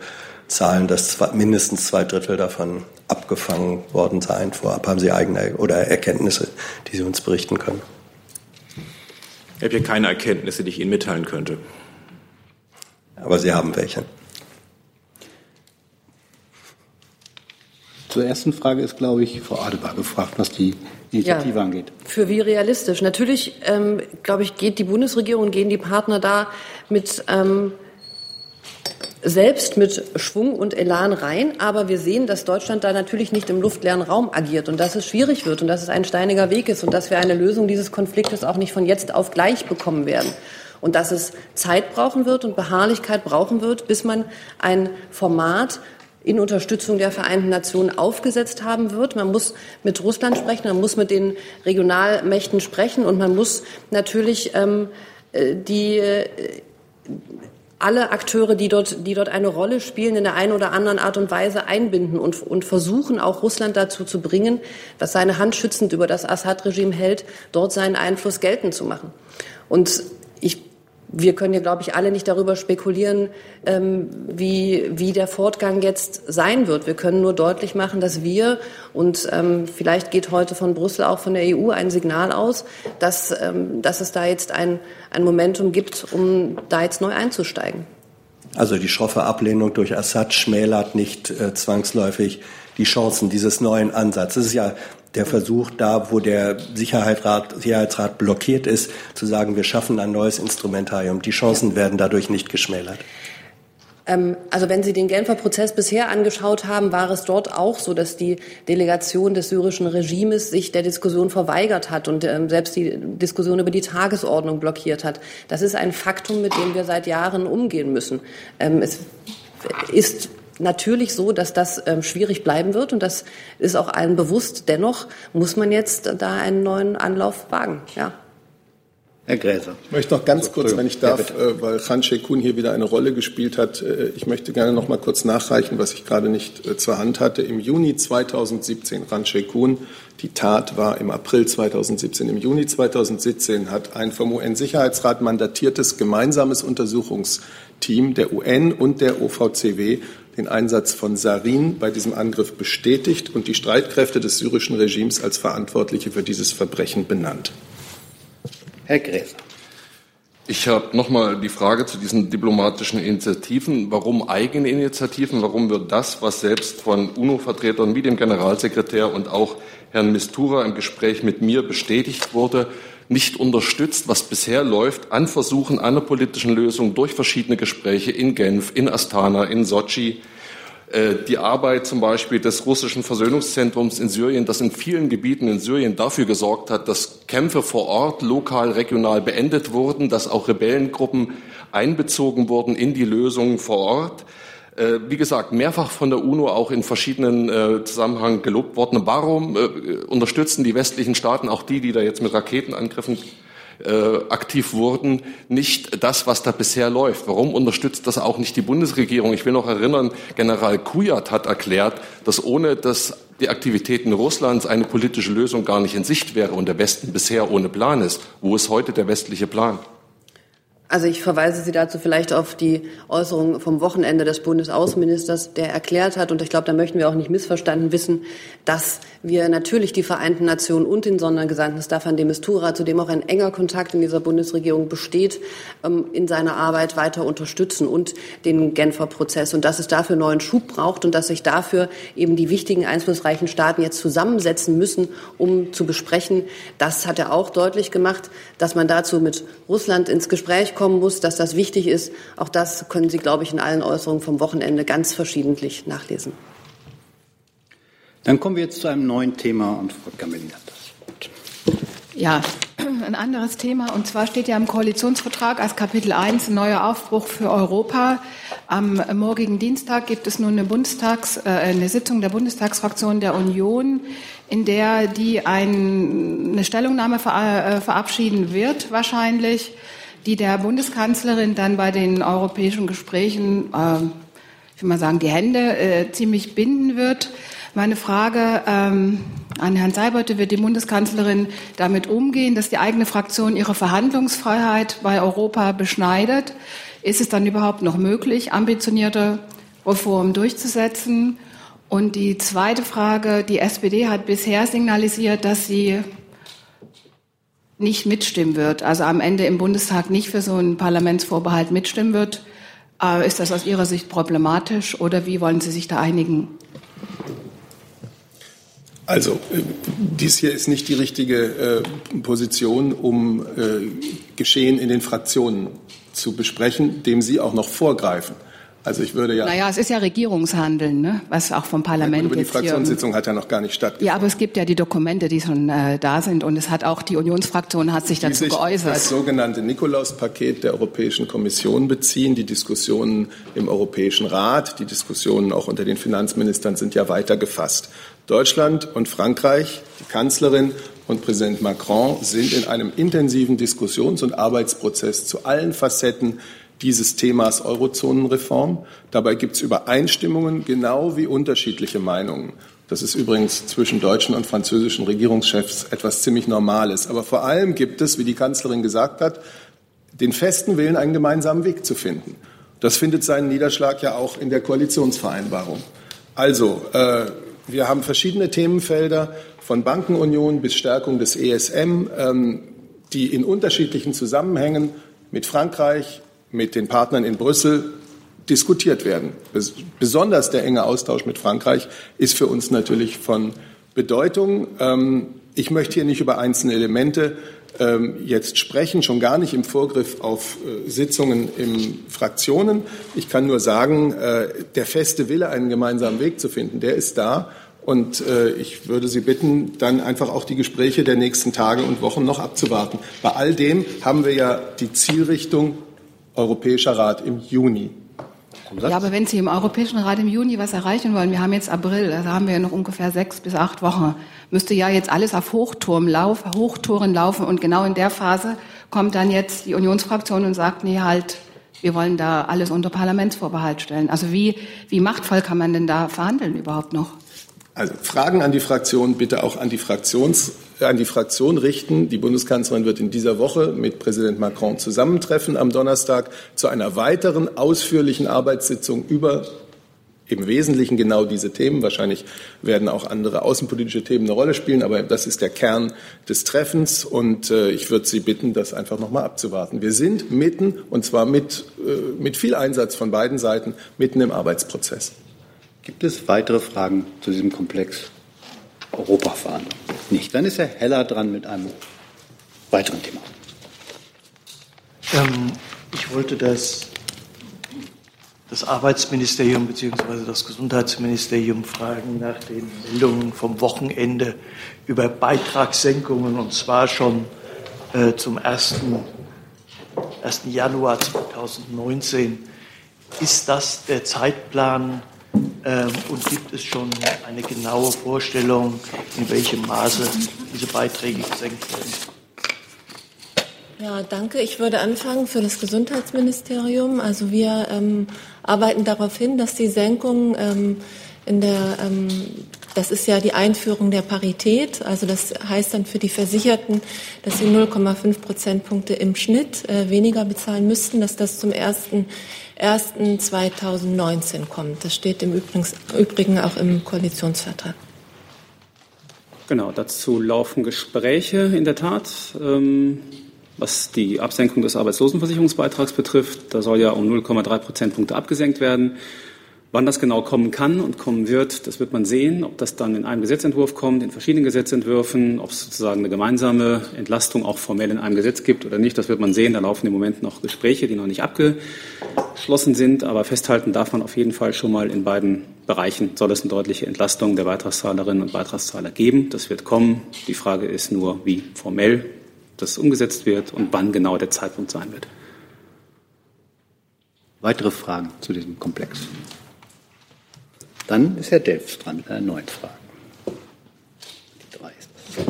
Zahlen, dass mindestens zwei Drittel davon abgefangen worden seien. Vorab haben Sie eigene oder Erkenntnisse, die Sie uns berichten können? Ich habe hier keine Erkenntnisse, die ich Ihnen mitteilen könnte. Aber Sie haben welche. Zur ersten Frage ist, glaube ich, Frau Adebar gefragt, was die Initiative ja, angeht. Für wie realistisch? Natürlich, ähm, glaube ich, geht die Bundesregierung, gehen die Partner da mit ähm, selbst mit Schwung und Elan rein. Aber wir sehen, dass Deutschland da natürlich nicht im luftleeren Raum agiert und dass es schwierig wird und dass es ein steiniger Weg ist und dass wir eine Lösung dieses Konfliktes auch nicht von jetzt auf gleich bekommen werden. Und dass es Zeit brauchen wird und Beharrlichkeit brauchen wird, bis man ein Format in Unterstützung der Vereinten Nationen aufgesetzt haben wird. Man muss mit Russland sprechen, man muss mit den Regionalmächten sprechen und man muss natürlich ähm, äh, die äh, alle Akteure, die dort, die dort eine Rolle spielen, in der einen oder anderen Art und Weise einbinden und, und versuchen, auch Russland dazu zu bringen, das seine Hand schützend über das Assad-Regime hält, dort seinen Einfluss geltend zu machen. Und ich wir können ja, glaube ich, alle nicht darüber spekulieren, ähm, wie, wie der Fortgang jetzt sein wird. Wir können nur deutlich machen, dass wir, und ähm, vielleicht geht heute von Brüssel auch von der EU ein Signal aus, dass, ähm, dass es da jetzt ein, ein Momentum gibt, um da jetzt neu einzusteigen. Also die schroffe Ablehnung durch Assad schmälert nicht äh, zwangsläufig die Chancen dieses neuen Ansatzes. Es ist ja der Versuch, da wo der Sicherheitsrat, Sicherheitsrat blockiert ist, zu sagen, wir schaffen ein neues Instrumentarium. Die Chancen werden dadurch nicht geschmälert. Ähm, also wenn Sie den Genfer Prozess bisher angeschaut haben, war es dort auch so, dass die Delegation des syrischen Regimes sich der Diskussion verweigert hat und ähm, selbst die Diskussion über die Tagesordnung blockiert hat. Das ist ein Faktum, mit dem wir seit Jahren umgehen müssen. Ähm, es ist natürlich so, dass das ähm, schwierig bleiben wird und das ist auch allen bewusst. Dennoch muss man jetzt da einen neuen Anlauf wagen. Ja. Herr Gräser. Ich möchte noch ganz kurz, wenn ich darf, äh, weil Khan Sheikun hier wieder eine Rolle gespielt hat, äh, ich möchte gerne noch mal kurz nachreichen, was ich gerade nicht äh, zur Hand hatte. Im Juni 2017, Khan Sheikun, die Tat war im April 2017. Im Juni 2017 hat ein vom UN-Sicherheitsrat mandatiertes gemeinsames Untersuchungsteam der UN und der OVCW den Einsatz von Sarin bei diesem Angriff bestätigt und die Streitkräfte des syrischen Regimes als Verantwortliche für dieses Verbrechen benannt. Herr Gräser. Ich habe noch mal die Frage zu diesen diplomatischen Initiativen. Warum eigene Initiativen? Warum wird das, was selbst von UNO-Vertretern wie dem Generalsekretär und auch Herrn Mistura im Gespräch mit mir bestätigt wurde, nicht unterstützt, was bisher läuft, an Versuchen einer politischen Lösung durch verschiedene Gespräche in Genf, in Astana, in Sochi, äh, die Arbeit zum Beispiel des russischen Versöhnungszentrums in Syrien, das in vielen Gebieten in Syrien dafür gesorgt hat, dass Kämpfe vor Ort lokal, regional beendet wurden, dass auch Rebellengruppen einbezogen wurden in die Lösung vor Ort. Äh, wie gesagt, mehrfach von der UNO auch in verschiedenen äh, Zusammenhängen gelobt worden. Warum unterstützen die westlichen Staaten, auch die, die da jetzt mit Raketenangriffen äh, aktiv wurden, nicht das, was da bisher läuft. Warum unterstützt das auch nicht die Bundesregierung? Ich will noch erinnern, General Kujat hat erklärt, dass ohne das die Aktivitäten Russlands eine politische Lösung gar nicht in Sicht wäre und der Westen bisher ohne Plan ist. Wo ist heute der westliche Plan? Also ich verweise Sie dazu vielleicht auf die Äußerung vom Wochenende des Bundesaußenministers, der erklärt hat, und ich glaube, da möchten wir auch nicht missverstanden wissen, dass wir natürlich die Vereinten Nationen und den Sondergesandten Staffan de Mistura, zu dem auch ein enger Kontakt in dieser Bundesregierung besteht, ähm, in seiner Arbeit weiter unterstützen und den Genfer Prozess und dass es dafür neuen Schub braucht und dass sich dafür eben die wichtigen einflussreichen Staaten jetzt zusammensetzen müssen, um zu besprechen. Das hat er auch deutlich gemacht, dass man dazu mit Russland ins Gespräch kommen muss, dass das wichtig ist. Auch das können Sie, glaube ich, in allen Äußerungen vom Wochenende ganz verschiedentlich nachlesen. Dann kommen wir jetzt zu einem neuen Thema und Frau Gamelin hat das Wort. Ja, *clears throat* ein anderes Thema. Und zwar steht ja im Koalitionsvertrag als Kapitel 1 ein neuer Aufbruch für Europa. Am morgigen Dienstag gibt es nun eine, Bundestags, äh, eine Sitzung der Bundestagsfraktion der Union, in der die ein, eine Stellungnahme ver, äh, verabschieden wird, wahrscheinlich, die der Bundeskanzlerin dann bei den europäischen Gesprächen, äh, ich will mal sagen, die Hände äh, ziemlich binden wird. Meine Frage ähm, an Herrn Seibert, wird die Bundeskanzlerin damit umgehen, dass die eigene Fraktion ihre Verhandlungsfreiheit bei Europa beschneidet? Ist es dann überhaupt noch möglich, ambitionierte Reformen durchzusetzen? Und die zweite Frage, die SPD hat bisher signalisiert, dass sie nicht mitstimmen wird, also am Ende im Bundestag nicht für so einen Parlamentsvorbehalt mitstimmen wird. Äh, ist das aus Ihrer Sicht problematisch oder wie wollen Sie sich da einigen? Also, äh, dies hier ist nicht die richtige äh, Position, um Geschehen in den Fraktionen zu besprechen, dem Sie auch noch vorgreifen. Also ich würde ja. Naja, es ist ja Regierungshandeln, ne? was auch vom Parlament über die Fraktionssitzung hat ja noch gar nicht stattgefunden. Ja, aber es gibt ja die Dokumente, die schon äh, da sind und es hat auch die Unionsfraktion hat sich dazu die sich geäußert. Das sogenannte Nikolaus-Paket der Europäischen Kommission beziehen. Die Diskussionen im Europäischen Rat, die Diskussionen auch unter den Finanzministern sind ja weiter gefasst. Deutschland und Frankreich, die Kanzlerin und Präsident Macron sind in einem intensiven Diskussions- und Arbeitsprozess zu allen Facetten dieses Themas Eurozonenreform. Dabei gibt es Übereinstimmungen genau wie unterschiedliche Meinungen. Das ist übrigens zwischen deutschen und französischen Regierungschefs etwas ziemlich Normales. Aber vor allem gibt es, wie die Kanzlerin gesagt hat, den festen Willen, einen gemeinsamen Weg zu finden. Das findet seinen Niederschlag ja auch in der Koalitionsvereinbarung. Also, äh, wir haben verschiedene Themenfelder von Bankenunion bis Stärkung des ESM, ähm, die in unterschiedlichen Zusammenhängen mit Frankreich, mit den Partnern in Brüssel diskutiert werden. Besonders der enge Austausch mit Frankreich ist für uns natürlich von Bedeutung. Ähm, ich möchte hier nicht über einzelne Elemente ähm, jetzt sprechen, schon gar nicht im Vorgriff auf äh, Sitzungen in Fraktionen. Ich kann nur sagen, äh, der feste Wille, einen gemeinsamen Weg zu finden, der ist da. Und äh, ich würde Sie bitten, dann einfach auch die Gespräche der nächsten Tage und Wochen noch abzuwarten. Bei all dem haben wir ja die Zielrichtung Europäischer Rat im Juni. Ja, aber wenn Sie im Europäischen Rat im Juni was erreichen wollen, wir haben jetzt April, also haben wir noch ungefähr sechs bis acht Wochen, müsste ja jetzt alles auf Hochturm laufen, Hochtouren laufen und genau in der Phase kommt dann jetzt die Unionsfraktion und sagt, nee, halt, wir wollen da alles unter Parlamentsvorbehalt stellen. Also wie, wie machtvoll kann man denn da verhandeln überhaupt noch? Also Fragen an die Fraktion bitte auch an die, Fraktions, an die Fraktion richten. Die Bundeskanzlerin wird in dieser Woche mit Präsident Macron zusammentreffen am Donnerstag zu einer weiteren ausführlichen Arbeitssitzung über im Wesentlichen genau diese Themen. Wahrscheinlich werden auch andere außenpolitische Themen eine Rolle spielen, aber das ist der Kern des Treffens und äh, ich würde Sie bitten, das einfach nochmal abzuwarten. Wir sind mitten, und zwar mit, äh, mit viel Einsatz von beiden Seiten, mitten im Arbeitsprozess. Gibt es weitere Fragen zu diesem Komplex Europaverhandlungen? Nicht. Dann ist Herr Heller dran mit einem weiteren Thema. Ähm, ich wollte das, das Arbeitsministerium bzw. das Gesundheitsministerium fragen nach den Meldungen vom Wochenende über Beitragssenkungen und zwar schon äh, zum 1. 1. Januar 2019. Ist das der Zeitplan, ähm, und gibt es schon eine genaue Vorstellung, in welchem Maße diese Beiträge gesenkt werden? Ja, danke. Ich würde anfangen für das Gesundheitsministerium. Also wir ähm, arbeiten darauf hin, dass die Senkung ähm, in der, ähm, das ist ja die Einführung der Parität. Also das heißt dann für die Versicherten, dass sie 0,5 Prozentpunkte im Schnitt äh, weniger bezahlen müssten, dass das zum ersten 1.2019 kommt. Das steht im Übrigen auch im Koalitionsvertrag. Genau, dazu laufen Gespräche in der Tat. Ähm, was die Absenkung des Arbeitslosenversicherungsbeitrags betrifft, da soll ja um 0,3 Prozentpunkte abgesenkt werden. Wann das genau kommen kann und kommen wird, das wird man sehen, ob das dann in einem Gesetzentwurf kommt, in verschiedenen Gesetzentwürfen, ob es sozusagen eine gemeinsame Entlastung auch formell in einem Gesetz gibt oder nicht, das wird man sehen. Da laufen im Moment noch Gespräche, die noch nicht abgeschlossen sind, aber festhalten darf man auf jeden Fall schon mal in beiden Bereichen soll es eine deutliche Entlastung der Beitragszahlerinnen und Beitragszahler geben. Das wird kommen. Die Frage ist nur, wie formell das umgesetzt wird und wann genau der Zeitpunkt sein wird. Weitere Fragen zu diesem Komplex? Dann ist Herr Delfs dran mit einer neuen Frage. Die drei ist das.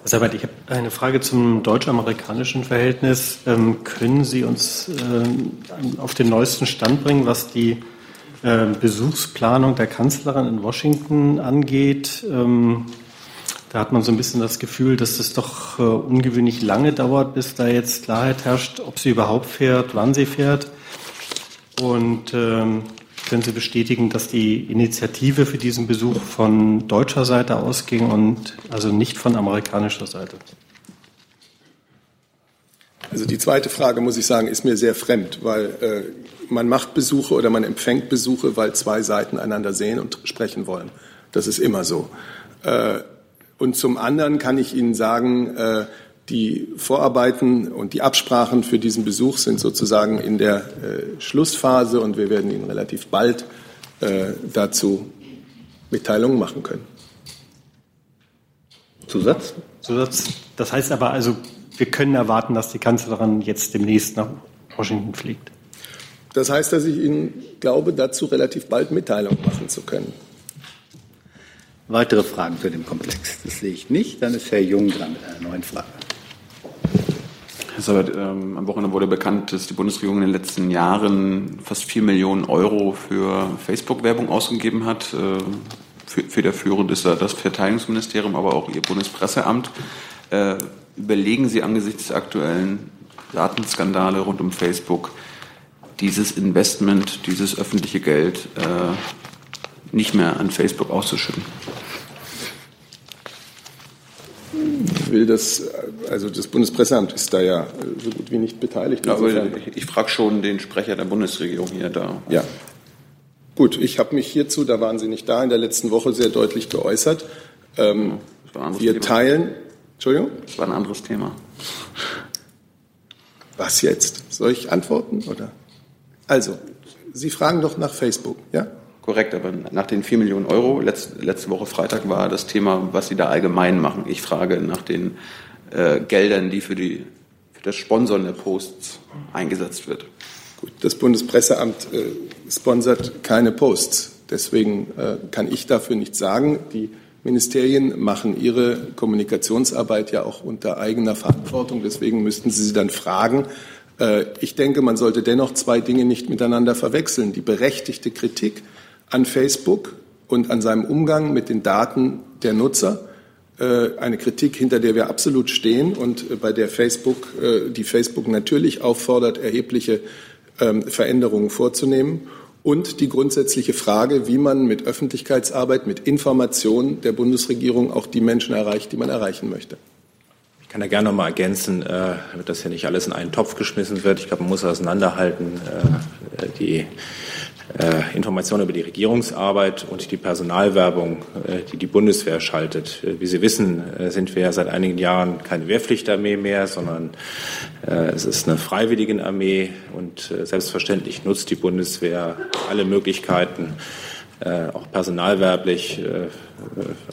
Herr Seibert, ich habe eine Frage zum deutsch-amerikanischen Verhältnis. Ähm, können Sie uns äh, auf den neuesten Stand bringen, was die äh, Besuchsplanung der Kanzlerin in Washington angeht? Ähm, da hat man so ein bisschen das Gefühl, dass es doch äh, ungewöhnlich lange dauert, bis da jetzt Klarheit herrscht, ob sie überhaupt fährt, wann sie fährt. Und ähm, können Sie bestätigen, dass die Initiative für diesen Besuch von deutscher Seite ausging und also nicht von amerikanischer Seite? Also die zweite Frage, muss ich sagen, ist mir sehr fremd, weil äh, man macht Besuche oder man empfängt Besuche, weil zwei Seiten einander sehen und sprechen wollen. Das ist immer so. Äh, und zum anderen kann ich Ihnen sagen, äh, die Vorarbeiten und die Absprachen für diesen Besuch sind sozusagen in der äh, Schlussphase und wir werden Ihnen relativ bald äh, dazu Mitteilungen machen können. Zusatz? Zusatz. Das heißt aber also, wir können erwarten, dass die Kanzlerin jetzt demnächst nach Washington fliegt. Das heißt, dass ich Ihnen glaube, dazu relativ bald Mitteilungen machen zu können. Weitere Fragen zu dem Komplex? Das sehe ich nicht. Dann ist Herr Jung dran mit einer neuen Frage. Herr Sabat, ähm, am Wochenende wurde bekannt, dass die Bundesregierung in den letzten Jahren fast vier Millionen Euro für Facebook-Werbung ausgegeben hat. Äh, federführend ist da das Verteidigungsministerium, aber auch Ihr Bundespresseamt. Äh, überlegen Sie angesichts der aktuellen Datenskandale rund um Facebook, dieses Investment, dieses öffentliche Geld äh, nicht mehr an Facebook auszuschütten? Will das, also das Bundespresseamt ist da ja so gut wie nicht beteiligt. Ja, ich, ich frage schon den Sprecher der Bundesregierung hier da. Ja. Gut, ich habe mich hierzu, da waren Sie nicht da, in der letzten Woche sehr deutlich geäußert. Ähm, Wir teilen. Entschuldigung? Das war ein anderes Thema. Was jetzt? Soll ich antworten oder? Also, Sie fragen doch nach Facebook, ja? Korrekt, aber nach den 4 Millionen Euro, letzte, letzte Woche Freitag war das Thema, was Sie da allgemein machen. Ich frage nach den äh, Geldern, die für, die, für das Sponsoren der Posts eingesetzt wird. Gut, das Bundespresseamt äh, sponsert keine Posts. Deswegen äh, kann ich dafür nichts sagen. Die Ministerien machen ihre Kommunikationsarbeit ja auch unter eigener Verantwortung. Deswegen müssten Sie sie dann fragen. Äh, ich denke, man sollte dennoch zwei Dinge nicht miteinander verwechseln. Die berechtigte Kritik an Facebook und an seinem Umgang mit den Daten der Nutzer. Äh, eine Kritik, hinter der wir absolut stehen und äh, bei der Facebook, die Facebook natürlich auffordert, erhebliche ähm, Veränderungen vorzunehmen und die grundsätzliche Frage, wie man mit Öffentlichkeitsarbeit, mit Information der Bundesregierung auch die Menschen erreicht, die man erreichen möchte. Ich kann da gerne noch mal ergänzen, äh, damit das ja nicht alles in einen Topf geschmissen wird. Ich glaube, man muss auseinanderhalten, äh, die äh, Informationen über die Regierungsarbeit und die Personalwerbung, äh, die die Bundeswehr schaltet. Äh, wie Sie wissen, sind wir ja seit einigen Jahren keine Wehrpflichtarmee mehr, sondern es ist eine Freiwilligenarmee und selbstverständlich nutzt die Bundeswehr alle Möglichkeiten, auch personalwerblich,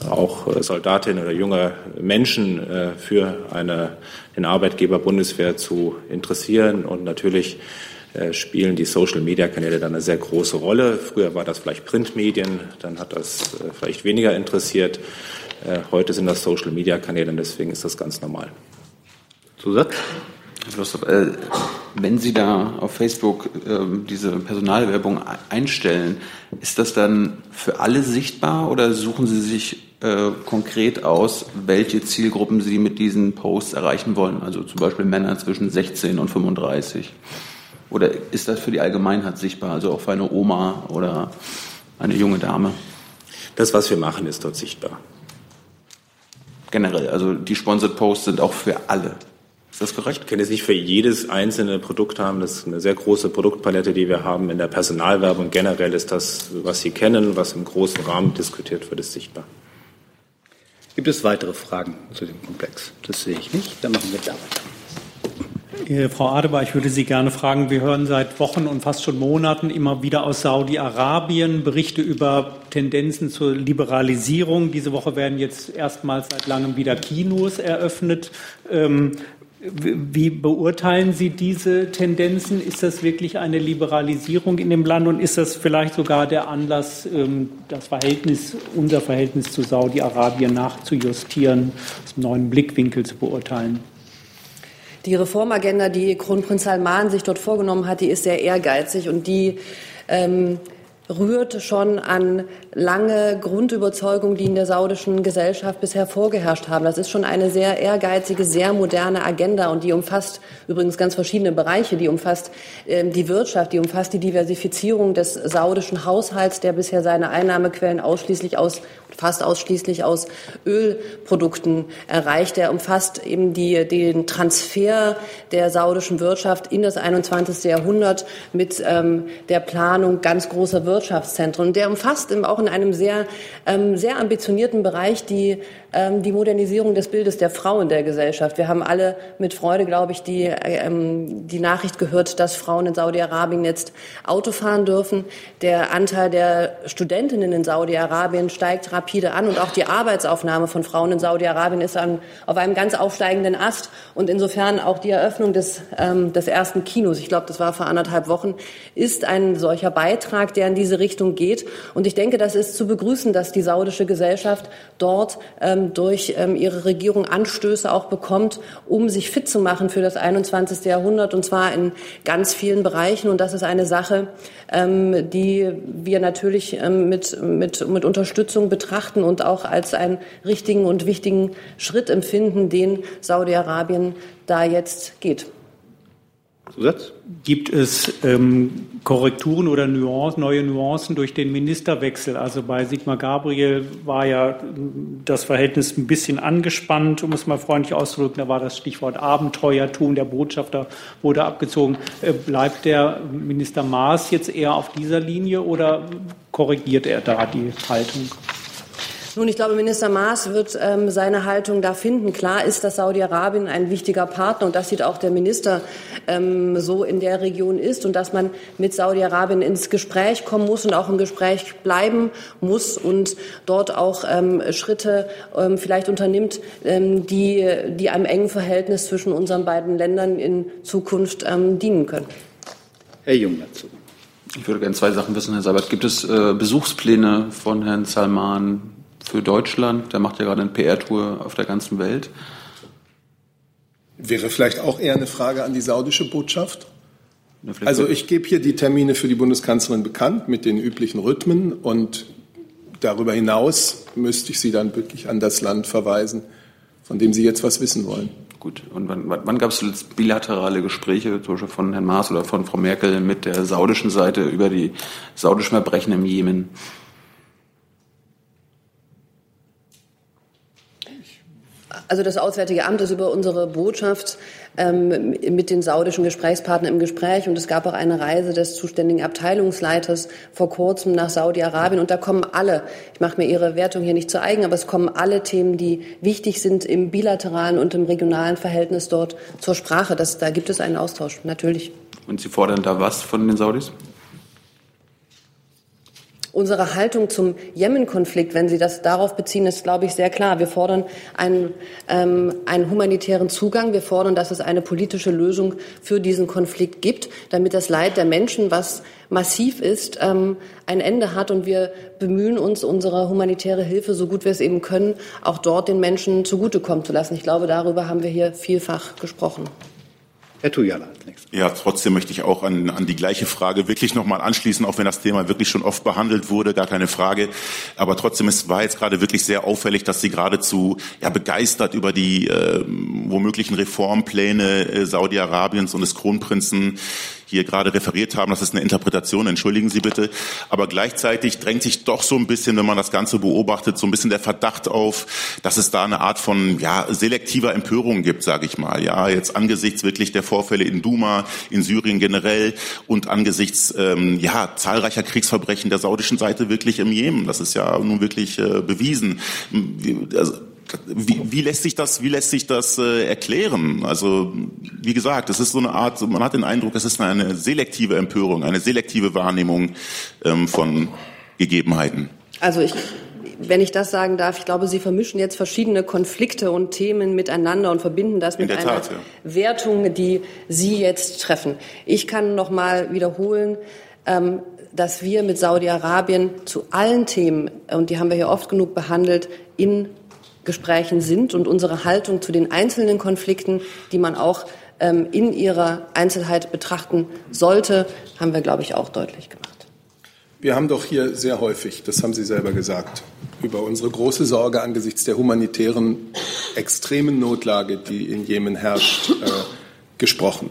auch Soldatinnen oder junge Menschen für eine, den Arbeitgeber Bundeswehr zu interessieren und natürlich äh, spielen die Social-Media-Kanäle dann eine sehr große Rolle. Früher war das vielleicht Printmedien, dann hat das äh, vielleicht weniger interessiert. Äh, heute sind das Social-Media-Kanäle und deswegen ist das ganz normal. Zusatz? Wenn Sie da auf Facebook ähm, diese Personalwerbung einstellen, ist das dann für alle sichtbar oder suchen Sie sich konkret aus, welche Zielgruppen Sie mit diesen Posts erreichen wollen? Also zum Beispiel Männer zwischen 16 und 35. Oder ist das für die Allgemeinheit sichtbar, also auch für eine Oma oder eine junge Dame? Das, was wir machen, ist dort sichtbar. Generell, also die Sponsored Posts sind auch für alle. Ist das korrekt? Ich kann jetzt nicht für jedes einzelne Produkt haben. Das ist eine sehr große Produktpalette, die wir haben in der Personalwerbung. Generell ist das, was Sie kennen, was im großen Rahmen diskutiert wird, ist sichtbar. Gibt es weitere Fragen zu dem Komplex? Das sehe ich nicht. Dann machen wir da weiter. Äh, Frau Adebar, ich würde Sie gerne fragen, wir hören seit Wochen und fast schon Monaten immer wieder aus Saudi-Arabien Berichte über Tendenzen zur Liberalisierung. Diese Woche werden jetzt erstmals seit langem wieder Kinos eröffnet. Ähm, wie beurteilen Sie diese Tendenzen? Ist das wirklich eine Liberalisierung in dem Land und ist das vielleicht sogar der Anlass, ähm, das Verhältnis, unser Verhältnis zu Saudi-Arabien nachzujustieren, aus einem neuen Blickwinkel zu beurteilen? Die Reformagenda, die Kronprinz Salman sich dort vorgenommen hat, die ist sehr ehrgeizig und die ähm, rührt schon an lange Grundüberzeugungen, die in der saudischen Gesellschaft bisher vorgeherrscht haben. Das ist schon eine sehr ehrgeizige, sehr moderne Agenda und die umfasst übrigens ganz verschiedene Bereiche. Die umfasst äh, die Wirtschaft, die umfasst die Diversifizierung des saudischen Haushalts, der bisher seine Einnahmequellen ausschließlich aus fast ausschließlich aus Ölprodukten erreicht. Er umfasst eben die, den Transfer der saudischen Wirtschaft in das 21. Jahrhundert mit ähm, der Planung ganz großer Wirtschaftszentren. Der umfasst auch in einem sehr, ähm, sehr ambitionierten Bereich die ähm, die Modernisierung des Bildes der Frau in der Gesellschaft. Wir haben alle mit Freude, glaube ich, die, ähm, die Nachricht gehört, dass Frauen in Saudi-Arabien jetzt Auto fahren dürfen. Der Anteil der Studentinnen in Saudi-Arabien steigt rapide an und auch die Arbeitsaufnahme von Frauen in Saudi-Arabien ist an, auf einem ganz aufsteigenden Ast. Und insofern auch die Eröffnung des, ähm, des ersten Kinos, ich glaube, das war vor anderthalb Wochen, ist ein solcher Beitrag, der in diese Richtung geht. Und ich denke, das ist zu begrüßen, dass die saudische Gesellschaft dort ähm, ähm, durch ähm, ihre Regierung Anstöße auch bekommt, um sich fit zu machen für das 21. Jahrhundert und zwar in ganz vielen Bereichen. Und das ist eine Sache, ähm, die wir natürlich mit, mit, mit Unterstützung betrachten und auch als einen richtigen und wichtigen Schritt empfinden, den Saudi-Arabien da jetzt geht. Zusatz? Gibt es ähm, Korrekturen oder Nuancen, neue Nuancen durch den Ministerwechsel? Also bei Sigmar Gabriel war ja das Verhältnis ein bisschen angespannt, um es mal freundlich auszudrücken. Da war das Stichwort Abenteuertum. Der Botschafter wurde abgezogen. Äh, bleibt der Minister Maas jetzt eher auf dieser Linie oder korrigiert er da die Haltung? Nun, ich glaube, Minister Maas wird ähm, seine Haltung da finden. Klar ist, dass Saudi-Arabien ein wichtiger Partner und das sieht auch der Minister ähm, so in der Region ist und dass man mit Saudi-Arabien ins Gespräch kommen muss und auch im Gespräch bleiben muss und dort auch ähm, Schritte ähm, vielleicht unternimmt, ähm, die, die einem engen Verhältnis zwischen unseren beiden Ländern in Zukunft ähm, dienen können. Herr Jung dazu. Ich würde gerne zwei Sachen wissen, Herr Seibert. Gibt es äh, Besuchspläne von Herrn Salman für Deutschland? Der macht ja gerade eine PR-Tour auf der ganzen Welt. Wäre vielleicht auch eher eine Frage an die saudische Botschaft. Also ich gebe hier die Termine für die Bundeskanzlerin bekannt mit den üblichen Rhythmen und darüber hinaus müsste ich Sie dann wirklich an das Land verweisen, von dem Sie jetzt was wissen wollen. Gut. Und wann, wann gab es bilaterale Gespräche, zum Beispiel von Herrn Maas oder von Frau Merkel mit der saudischen Seite über die saudischen Verbrechen im Jemen? Also das Auswärtige Amt ist über unsere Botschaft ähm, mit den saudischen Gesprächspartnern im Gespräch und es gab auch eine Reise des zuständigen Abteilungsleiters vor kurzem nach Saudi-Arabien und da kommen alle, ich mache mir Ihre Wertung hier nicht zu eigen, aber es kommen alle Themen, die wichtig sind im bilateralen und im regionalen Verhältnis dort zur Sprache. Das, da gibt es einen Austausch, natürlich. Und Sie fordern da was von den Saudis? Unsere Haltung zum Jemen-Konflikt, wenn Sie das darauf beziehen, ist, glaube ich, sehr klar. Wir fordern einen, ähm, einen humanitären Zugang. Wir fordern, dass es eine politische Lösung für diesen Konflikt gibt, damit das Leid der Menschen, was massiv ist, ähm, ein Ende hat. Und wir bemühen uns, unsere humanitäre Hilfe, so gut wir es eben können, auch dort den Menschen zugutekommen zu lassen. Ich glaube, darüber haben wir hier vielfach gesprochen. Herr Tujala. Ja, trotzdem möchte ich auch an, an die gleiche Frage wirklich nochmal anschließen, auch wenn das Thema wirklich schon oft behandelt wurde, gar keine Frage. Aber trotzdem, es war jetzt gerade wirklich sehr auffällig, dass Sie geradezu ja, begeistert über die äh, womöglichen Reformpläne äh, Saudi-Arabiens und des Kronprinzen hier gerade referiert haben. Das ist eine Interpretation, entschuldigen Sie bitte. Aber gleichzeitig drängt sich doch so ein bisschen, wenn man das Ganze beobachtet, so ein bisschen der Verdacht auf, dass es da eine Art von ja, selektiver Empörung gibt, sage ich mal. Ja, jetzt angesichts wirklich der Vorfälle in Duma, in Syrien generell und angesichts ähm, ja, zahlreicher Kriegsverbrechen der saudischen Seite wirklich im Jemen. Das ist ja nun wirklich äh, bewiesen. Also, wie, wie lässt sich das, wie lässt sich das äh, erklären? Also wie gesagt, es ist so eine Art, man hat den Eindruck, es ist eine selektive Empörung, eine selektive Wahrnehmung ähm, von Gegebenheiten. Also ich wenn ich das sagen darf, ich glaube, Sie vermischen jetzt verschiedene Konflikte und Themen miteinander und verbinden das mit einer Tat, ja. Wertung, die Sie jetzt treffen. Ich kann noch mal wiederholen, ähm, dass wir mit Saudi-Arabien zu allen Themen, und die haben wir hier oft genug behandelt, in Gesprächen sind und unsere Haltung zu den einzelnen Konflikten, die man auch ähm, in ihrer Einzelheit betrachten sollte, haben wir, glaube ich, auch deutlich gemacht. Wir haben doch hier sehr häufig, das haben Sie selber gesagt, über unsere große Sorge angesichts der humanitären extremen Notlage, die in Jemen herrscht, äh, gesprochen.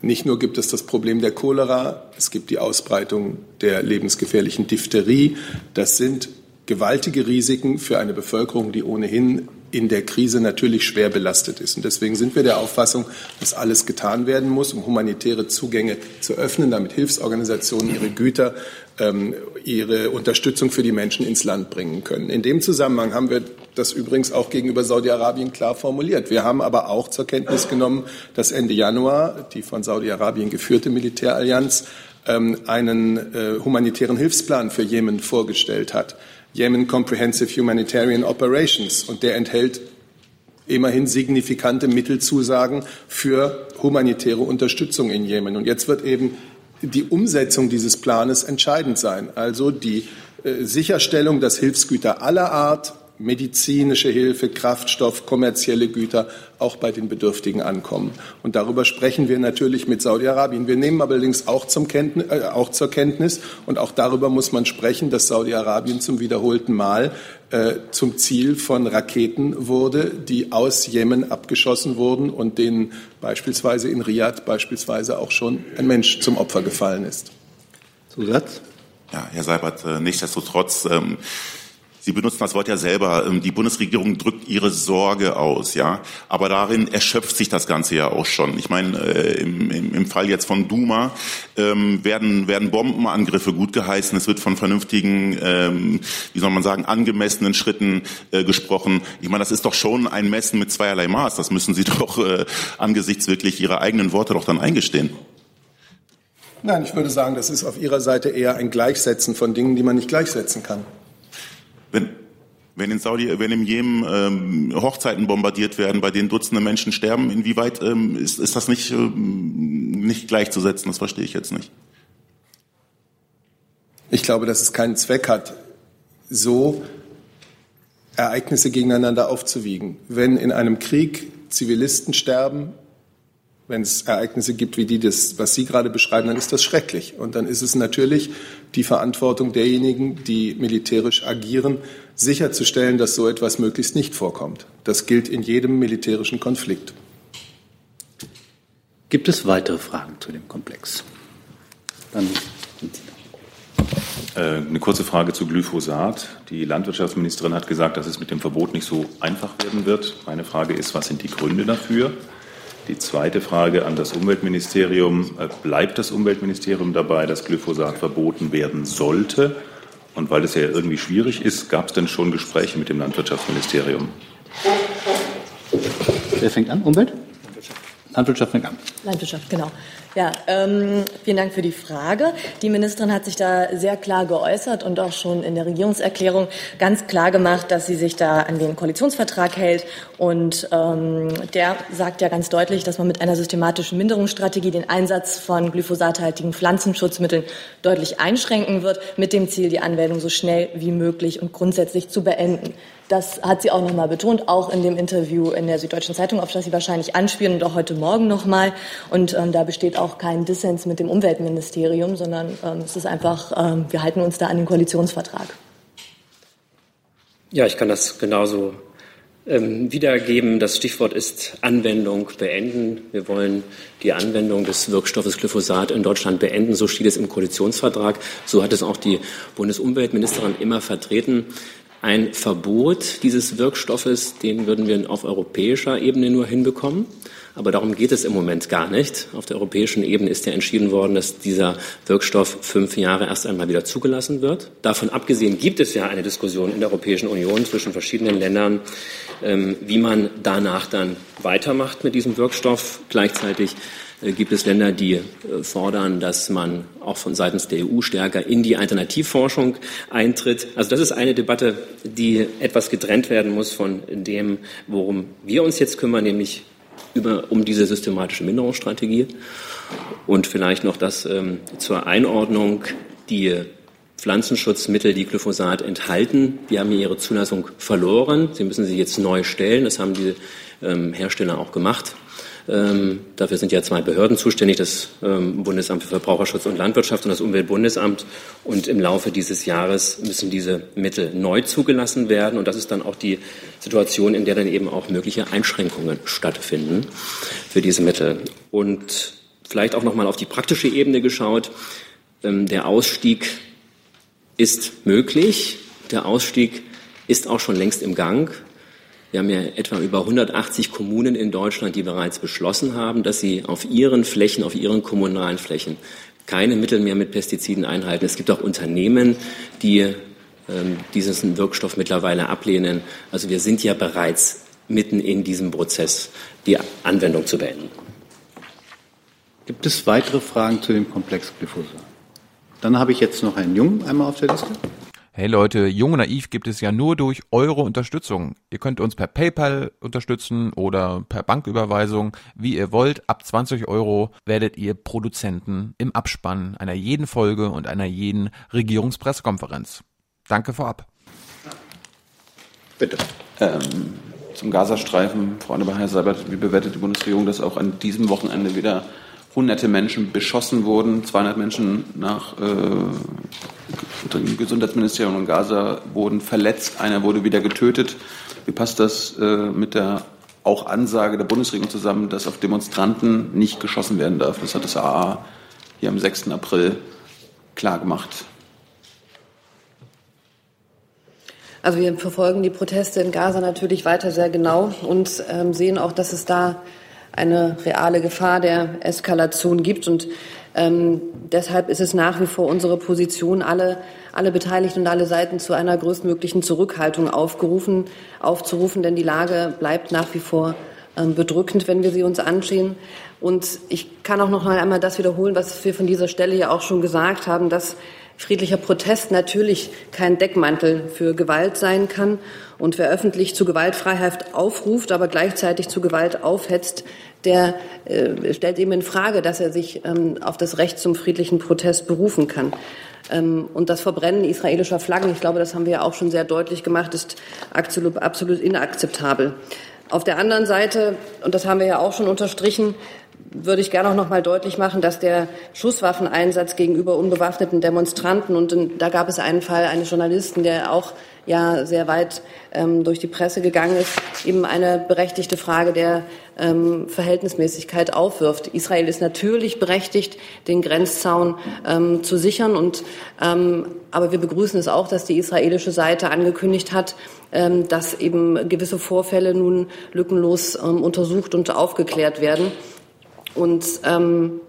Nicht nur gibt es das Problem der Cholera, es gibt die Ausbreitung der lebensgefährlichen Diphtherie. Das sind gewaltige Risiken für eine Bevölkerung, die ohnehin in der Krise natürlich schwer belastet ist. Und deswegen sind wir der Auffassung, dass alles getan werden muss, um humanitäre Zugänge zu öffnen, damit Hilfsorganisationen ihre Güter, ähm, ihre Unterstützung für die Menschen ins Land bringen können. In dem Zusammenhang haben wir das übrigens auch gegenüber Saudi-Arabien klar formuliert. Wir haben aber auch zur Kenntnis genommen, dass Ende Januar die von Saudi-Arabien geführte Militärallianz ähm, einen äh, humanitären Hilfsplan für Jemen vorgestellt hat. Yemen Comprehensive Humanitarian Operations. Und der enthält immerhin signifikante Mittelzusagen für humanitäre Unterstützung in Jemen. Und jetzt wird eben die Umsetzung dieses Planes entscheidend sein. Also die äh, Sicherstellung, dass Hilfsgüter aller Art medizinische Hilfe, Kraftstoff, kommerzielle Güter auch bei den Bedürftigen ankommen. Und darüber sprechen wir natürlich mit Saudi-Arabien. Wir nehmen allerdings auch, zum Kenntnis, äh, auch zur Kenntnis, und auch darüber muss man sprechen, dass Saudi-Arabien zum wiederholten Mal äh, zum Ziel von Raketen wurde, die aus Jemen abgeschossen wurden und denen beispielsweise in Riyadh beispielsweise auch schon ein Mensch zum Opfer gefallen ist. Zusatz? Ja, Herr Seibert, äh, nichtsdestotrotz ähm, Sie benutzen das Wort ja selber. Ähm, die Bundesregierung drückt ihre Sorge aus, ja. Aber darin erschöpft sich das Ganze ja auch schon. Ich meine, äh, im, im, im Fall jetzt von Duma ähm, werden, werden Bombenangriffe gut geheißen. Es wird von vernünftigen, ähm, wie soll man sagen, angemessenen Schritten äh, gesprochen. Ich meine, das ist doch schon ein Messen mit zweierlei Maß. Das müssen Sie *laughs* doch äh, angesichts wirklich Ihrer eigenen Worte doch dann eingestehen. Nein, ich würde sagen, das ist auf Ihrer Seite eher ein Gleichsetzen von Dingen, die man nicht gleichsetzen kann. Wenn, in Saudi, wenn im Jemen ähm, Hochzeiten bombardiert werden, bei denen Dutzende Menschen sterben, inwieweit ähm, ist, ist das nicht, ähm, nicht gleichzusetzen? Das verstehe ich jetzt nicht. Ich glaube, dass es keinen Zweck hat, so Ereignisse gegeneinander aufzuwiegen. Wenn in einem Krieg Zivilisten sterben, wenn es Ereignisse gibt wie die, das, was Sie gerade beschreiben, dann ist das schrecklich. Und dann ist es natürlich die Verantwortung derjenigen, die militärisch agieren, sicherzustellen, dass so etwas möglichst nicht vorkommt. Das gilt in jedem militärischen Konflikt. Gibt es weitere Fragen zu dem Komplex? Dann äh, eine kurze Frage zu Glyphosat. Die Landwirtschaftsministerin hat gesagt, dass es mit dem Verbot nicht so einfach werden wird. Meine Frage ist, was sind die Gründe dafür? Die zweite Frage an das Umweltministerium. Äh, bleibt das Umweltministerium dabei, dass Glyphosat verboten werden sollte? Und weil es ja irgendwie schwierig ist, gab es denn schon Gespräche mit dem Landwirtschaftsministerium? Wer fängt an? Umwelt? Landwirtschaft fängt an. Landwirtschaft, genau. Ja, ähm, vielen Dank für die Frage. Die Ministerin hat sich da sehr klar geäußert und auch schon in der Regierungserklärung ganz klar gemacht, dass sie sich da an den Koalitionsvertrag hält. Und ähm, der sagt ja ganz deutlich, dass man mit einer systematischen Minderungsstrategie den Einsatz von glyphosathaltigen Pflanzenschutzmitteln deutlich einschränken wird, mit dem Ziel, die Anwendung so schnell wie möglich und grundsätzlich zu beenden. Das hat sie auch noch mal betont, auch in dem Interview in der Süddeutschen Zeitung, auf das Sie wahrscheinlich anspielen und auch heute Morgen noch mal. Und ähm, da besteht auch kein Dissens mit dem Umweltministerium, sondern ähm, es ist einfach, ähm, wir halten uns da an den Koalitionsvertrag. Ja, ich kann das genauso ähm, wiedergeben. Das Stichwort ist Anwendung beenden. Wir wollen die Anwendung des Wirkstoffes Glyphosat in Deutschland beenden. So steht es im Koalitionsvertrag. So hat es auch die Bundesumweltministerin immer vertreten. Ein Verbot dieses Wirkstoffes, den würden wir auf europäischer Ebene nur hinbekommen. Aber darum geht es im Moment gar nicht. Auf der europäischen Ebene ist ja entschieden worden, dass dieser Wirkstoff fünf Jahre erst einmal wieder zugelassen wird. Davon abgesehen gibt es ja eine Diskussion in der Europäischen Union zwischen verschiedenen Ländern, ähm, wie man danach dann weitermacht mit diesem Wirkstoff. Gleichzeitig gibt es Länder, die äh, fordern, dass man auch von seitens der EU stärker in die Alternativforschung eintritt. Also das ist eine Debatte, die etwas getrennt werden muss von dem, worum wir uns jetzt kümmern, nämlich über, um diese systematische Minderungsstrategie. Und vielleicht noch das ähm, zur Einordnung. Die Pflanzenschutzmittel, die Glyphosat enthalten, die haben hier ihre Zulassung verloren. Sie müssen sie jetzt neu stellen. Das haben die ähm, Hersteller auch gemacht. Ähm, dafür sind ja zwei Behörden zuständig, das ähm, Bundesamt für Verbraucherschutz und Landwirtschaft und das Umweltbundesamt. Und im Laufe dieses Jahres müssen diese Mittel neu zugelassen werden. Und das ist dann auch die Situation, in der dann eben auch mögliche Einschränkungen stattfinden für diese Mittel. Und vielleicht auch noch mal auf die praktische Ebene geschaut. Ähm, der Ausstieg ist möglich. Der Ausstieg ist auch schon längst im Gang. Wir haben ja etwa über 180 Kommunen in Deutschland, die bereits beschlossen haben, dass sie auf ihren Flächen, auf ihren kommunalen Flächen keine Mittel mehr mit Pestiziden einhalten. Es gibt auch Unternehmen, die ähm, diesen Wirkstoff mittlerweile ablehnen. Also wir sind ja bereits mitten in diesem Prozess, die Anwendung zu beenden. Gibt es weitere Fragen zu dem Komplex Glyphosat? Dann habe ich jetzt noch Herrn Jung einmal auf der Liste. Hey Leute, Jung und Naiv gibt es ja nur durch eure Unterstützung. Ihr könnt uns per PayPal unterstützen oder per Banküberweisung, wie ihr wollt. Ab 20 Euro werdet ihr Produzenten im Abspann einer jeden Folge und einer jeden Regierungspressekonferenz. Danke vorab. Bitte. Ähm, zum Gazastreifen, Frau Annebar, Seibert, wie bewertet die Bundesregierung, dass auch an diesem Wochenende wieder hunderte Menschen beschossen wurden, 200 Menschen nach äh, dem Gesundheitsministerium in Gaza wurden verletzt, einer wurde wieder getötet. Wie passt das äh, mit der auch Ansage der Bundesregierung zusammen, dass auf Demonstranten nicht geschossen werden darf? Das hat das AA hier am 6. April klargemacht. Also wir verfolgen die Proteste in Gaza natürlich weiter sehr genau und ähm, sehen auch, dass es da eine reale Gefahr der Eskalation gibt. Und ähm, deshalb ist es nach wie vor unsere Position, alle, alle Beteiligten und alle Seiten zu einer größtmöglichen Zurückhaltung aufgerufen, aufzurufen, denn die Lage bleibt nach wie vor ähm, bedrückend, wenn wir sie uns ansehen. Und ich kann auch noch einmal das wiederholen, was wir von dieser Stelle ja auch schon gesagt haben, dass friedlicher Protest natürlich kein Deckmantel für Gewalt sein kann. Und wer öffentlich zu Gewaltfreiheit aufruft, aber gleichzeitig zu Gewalt aufhetzt, der äh, stellt eben in Frage, dass er sich ähm, auf das Recht zum friedlichen Protest berufen kann. Ähm, und das Verbrennen israelischer Flaggen, ich glaube, das haben wir ja auch schon sehr deutlich gemacht, ist absolut, absolut inakzeptabel. Auf der anderen Seite, und das haben wir ja auch schon unterstrichen, würde ich gerne auch noch mal deutlich machen, dass der Schusswaffeneinsatz gegenüber unbewaffneten Demonstranten und da gab es einen Fall eines Journalisten, der auch ja sehr weit ähm, durch die Presse gegangen ist, eben eine berechtigte Frage der ähm, Verhältnismäßigkeit aufwirft. Israel ist natürlich berechtigt, den Grenzzaun ähm, zu sichern und ähm, aber wir begrüßen es auch, dass die israelische Seite angekündigt hat, ähm, dass eben gewisse Vorfälle nun lückenlos ähm, untersucht und aufgeklärt werden. Und ähm,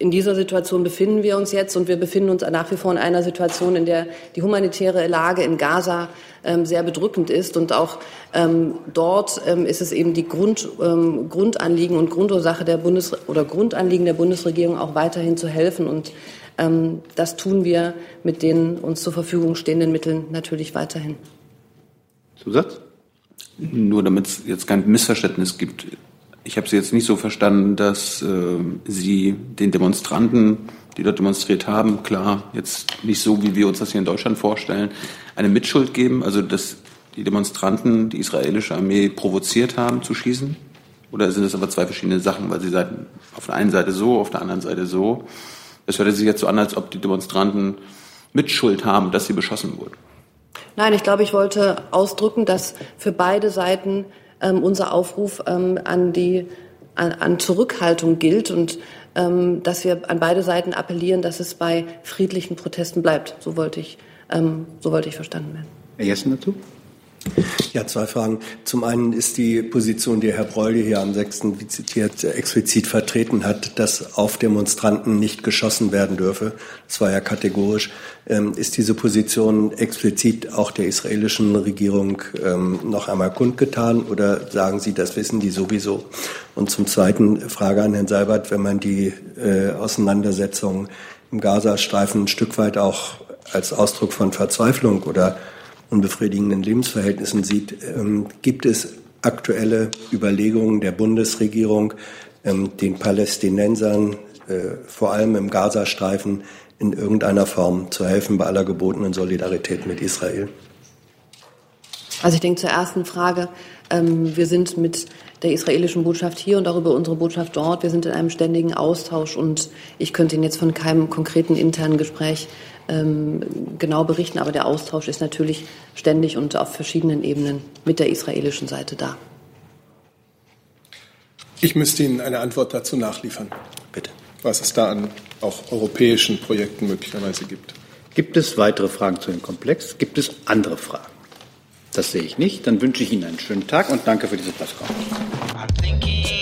in dieser Situation befinden wir uns jetzt und wir befinden uns nach wie vor in einer Situation, in der die humanitäre Lage in Gaza ähm, sehr bedrückend ist und auch ähm, dort ähm, ist es eben die Grund, ähm, Grundanliegen und Grundursache der Bundes oder Grundanliegen der Bundesregierung auch weiterhin zu helfen und ähm, das tun wir mit den uns zur Verfügung stehenden Mitteln natürlich weiterhin. Zusatz? Nur damit es jetzt kein Missverständnis gibt ich habe Sie jetzt nicht so verstanden, dass äh, Sie den Demonstranten, die dort demonstriert haben, klar, jetzt nicht so, wie wir uns das hier in Deutschland vorstellen, eine Mitschuld geben, also dass die Demonstranten die israelische Armee provoziert haben zu schießen? Oder sind es aber zwei verschiedene Sachen, weil Sie sagen, auf der einen Seite so, auf der anderen Seite so? Es hört sich jetzt so an, als ob die Demonstranten Mitschuld haben, dass sie beschossen wurden. Nein, ich glaube, ich wollte ausdrücken, dass für beide Seiten ähm, unser Aufruf ähm, an die an, an Zurückhaltung gilt und ähm, dass wir an beide Seiten appellieren, dass es bei friedlichen Protesten bleibt. So wollte ich, ähm, so wollte ich verstanden werden. Herr Jessen dazu? Ja, zwei Fragen. Zum einen ist die Position, die Herr Breule hier am 6. wie zitiert explizit vertreten hat, dass auf Demonstranten nicht geschossen werden dürfe. Das war ja kategorisch. Ähm, ist diese Position explizit auch der israelischen Regierung ähm, noch einmal kundgetan oder sagen Sie, das wissen die sowieso? Und zum zweiten Frage an Herrn Seibert, wenn man die äh, Auseinandersetzung im Gazastreifen ein Stück weit auch als Ausdruck von Verzweiflung oder unbefriedigenden Lebensverhältnissen sieht. Ähm, gibt es aktuelle Überlegungen der Bundesregierung, ähm, den Palästinensern, äh, vor allem im Gazastreifen, in irgendeiner Form zu helfen bei aller gebotenen Solidarität mit Israel? Also ich denke zur ersten Frage. Ähm, wir sind mit der israelischen Botschaft hier und darüber unsere Botschaft dort. Wir sind in einem ständigen Austausch und ich könnte Ihnen jetzt von keinem konkreten internen Gespräch ähm, genau berichten, aber der Austausch ist natürlich ständig und auf verschiedenen Ebenen mit der israelischen Seite da. Ich müsste Ihnen eine Antwort dazu nachliefern. Bitte. Was es da an auch europäischen Projekten möglicherweise gibt. Gibt es weitere Fragen zu dem Komplex? Gibt es andere Fragen? Das sehe ich nicht. Dann wünsche ich Ihnen einen schönen Tag und danke für diese Pressekonferenz.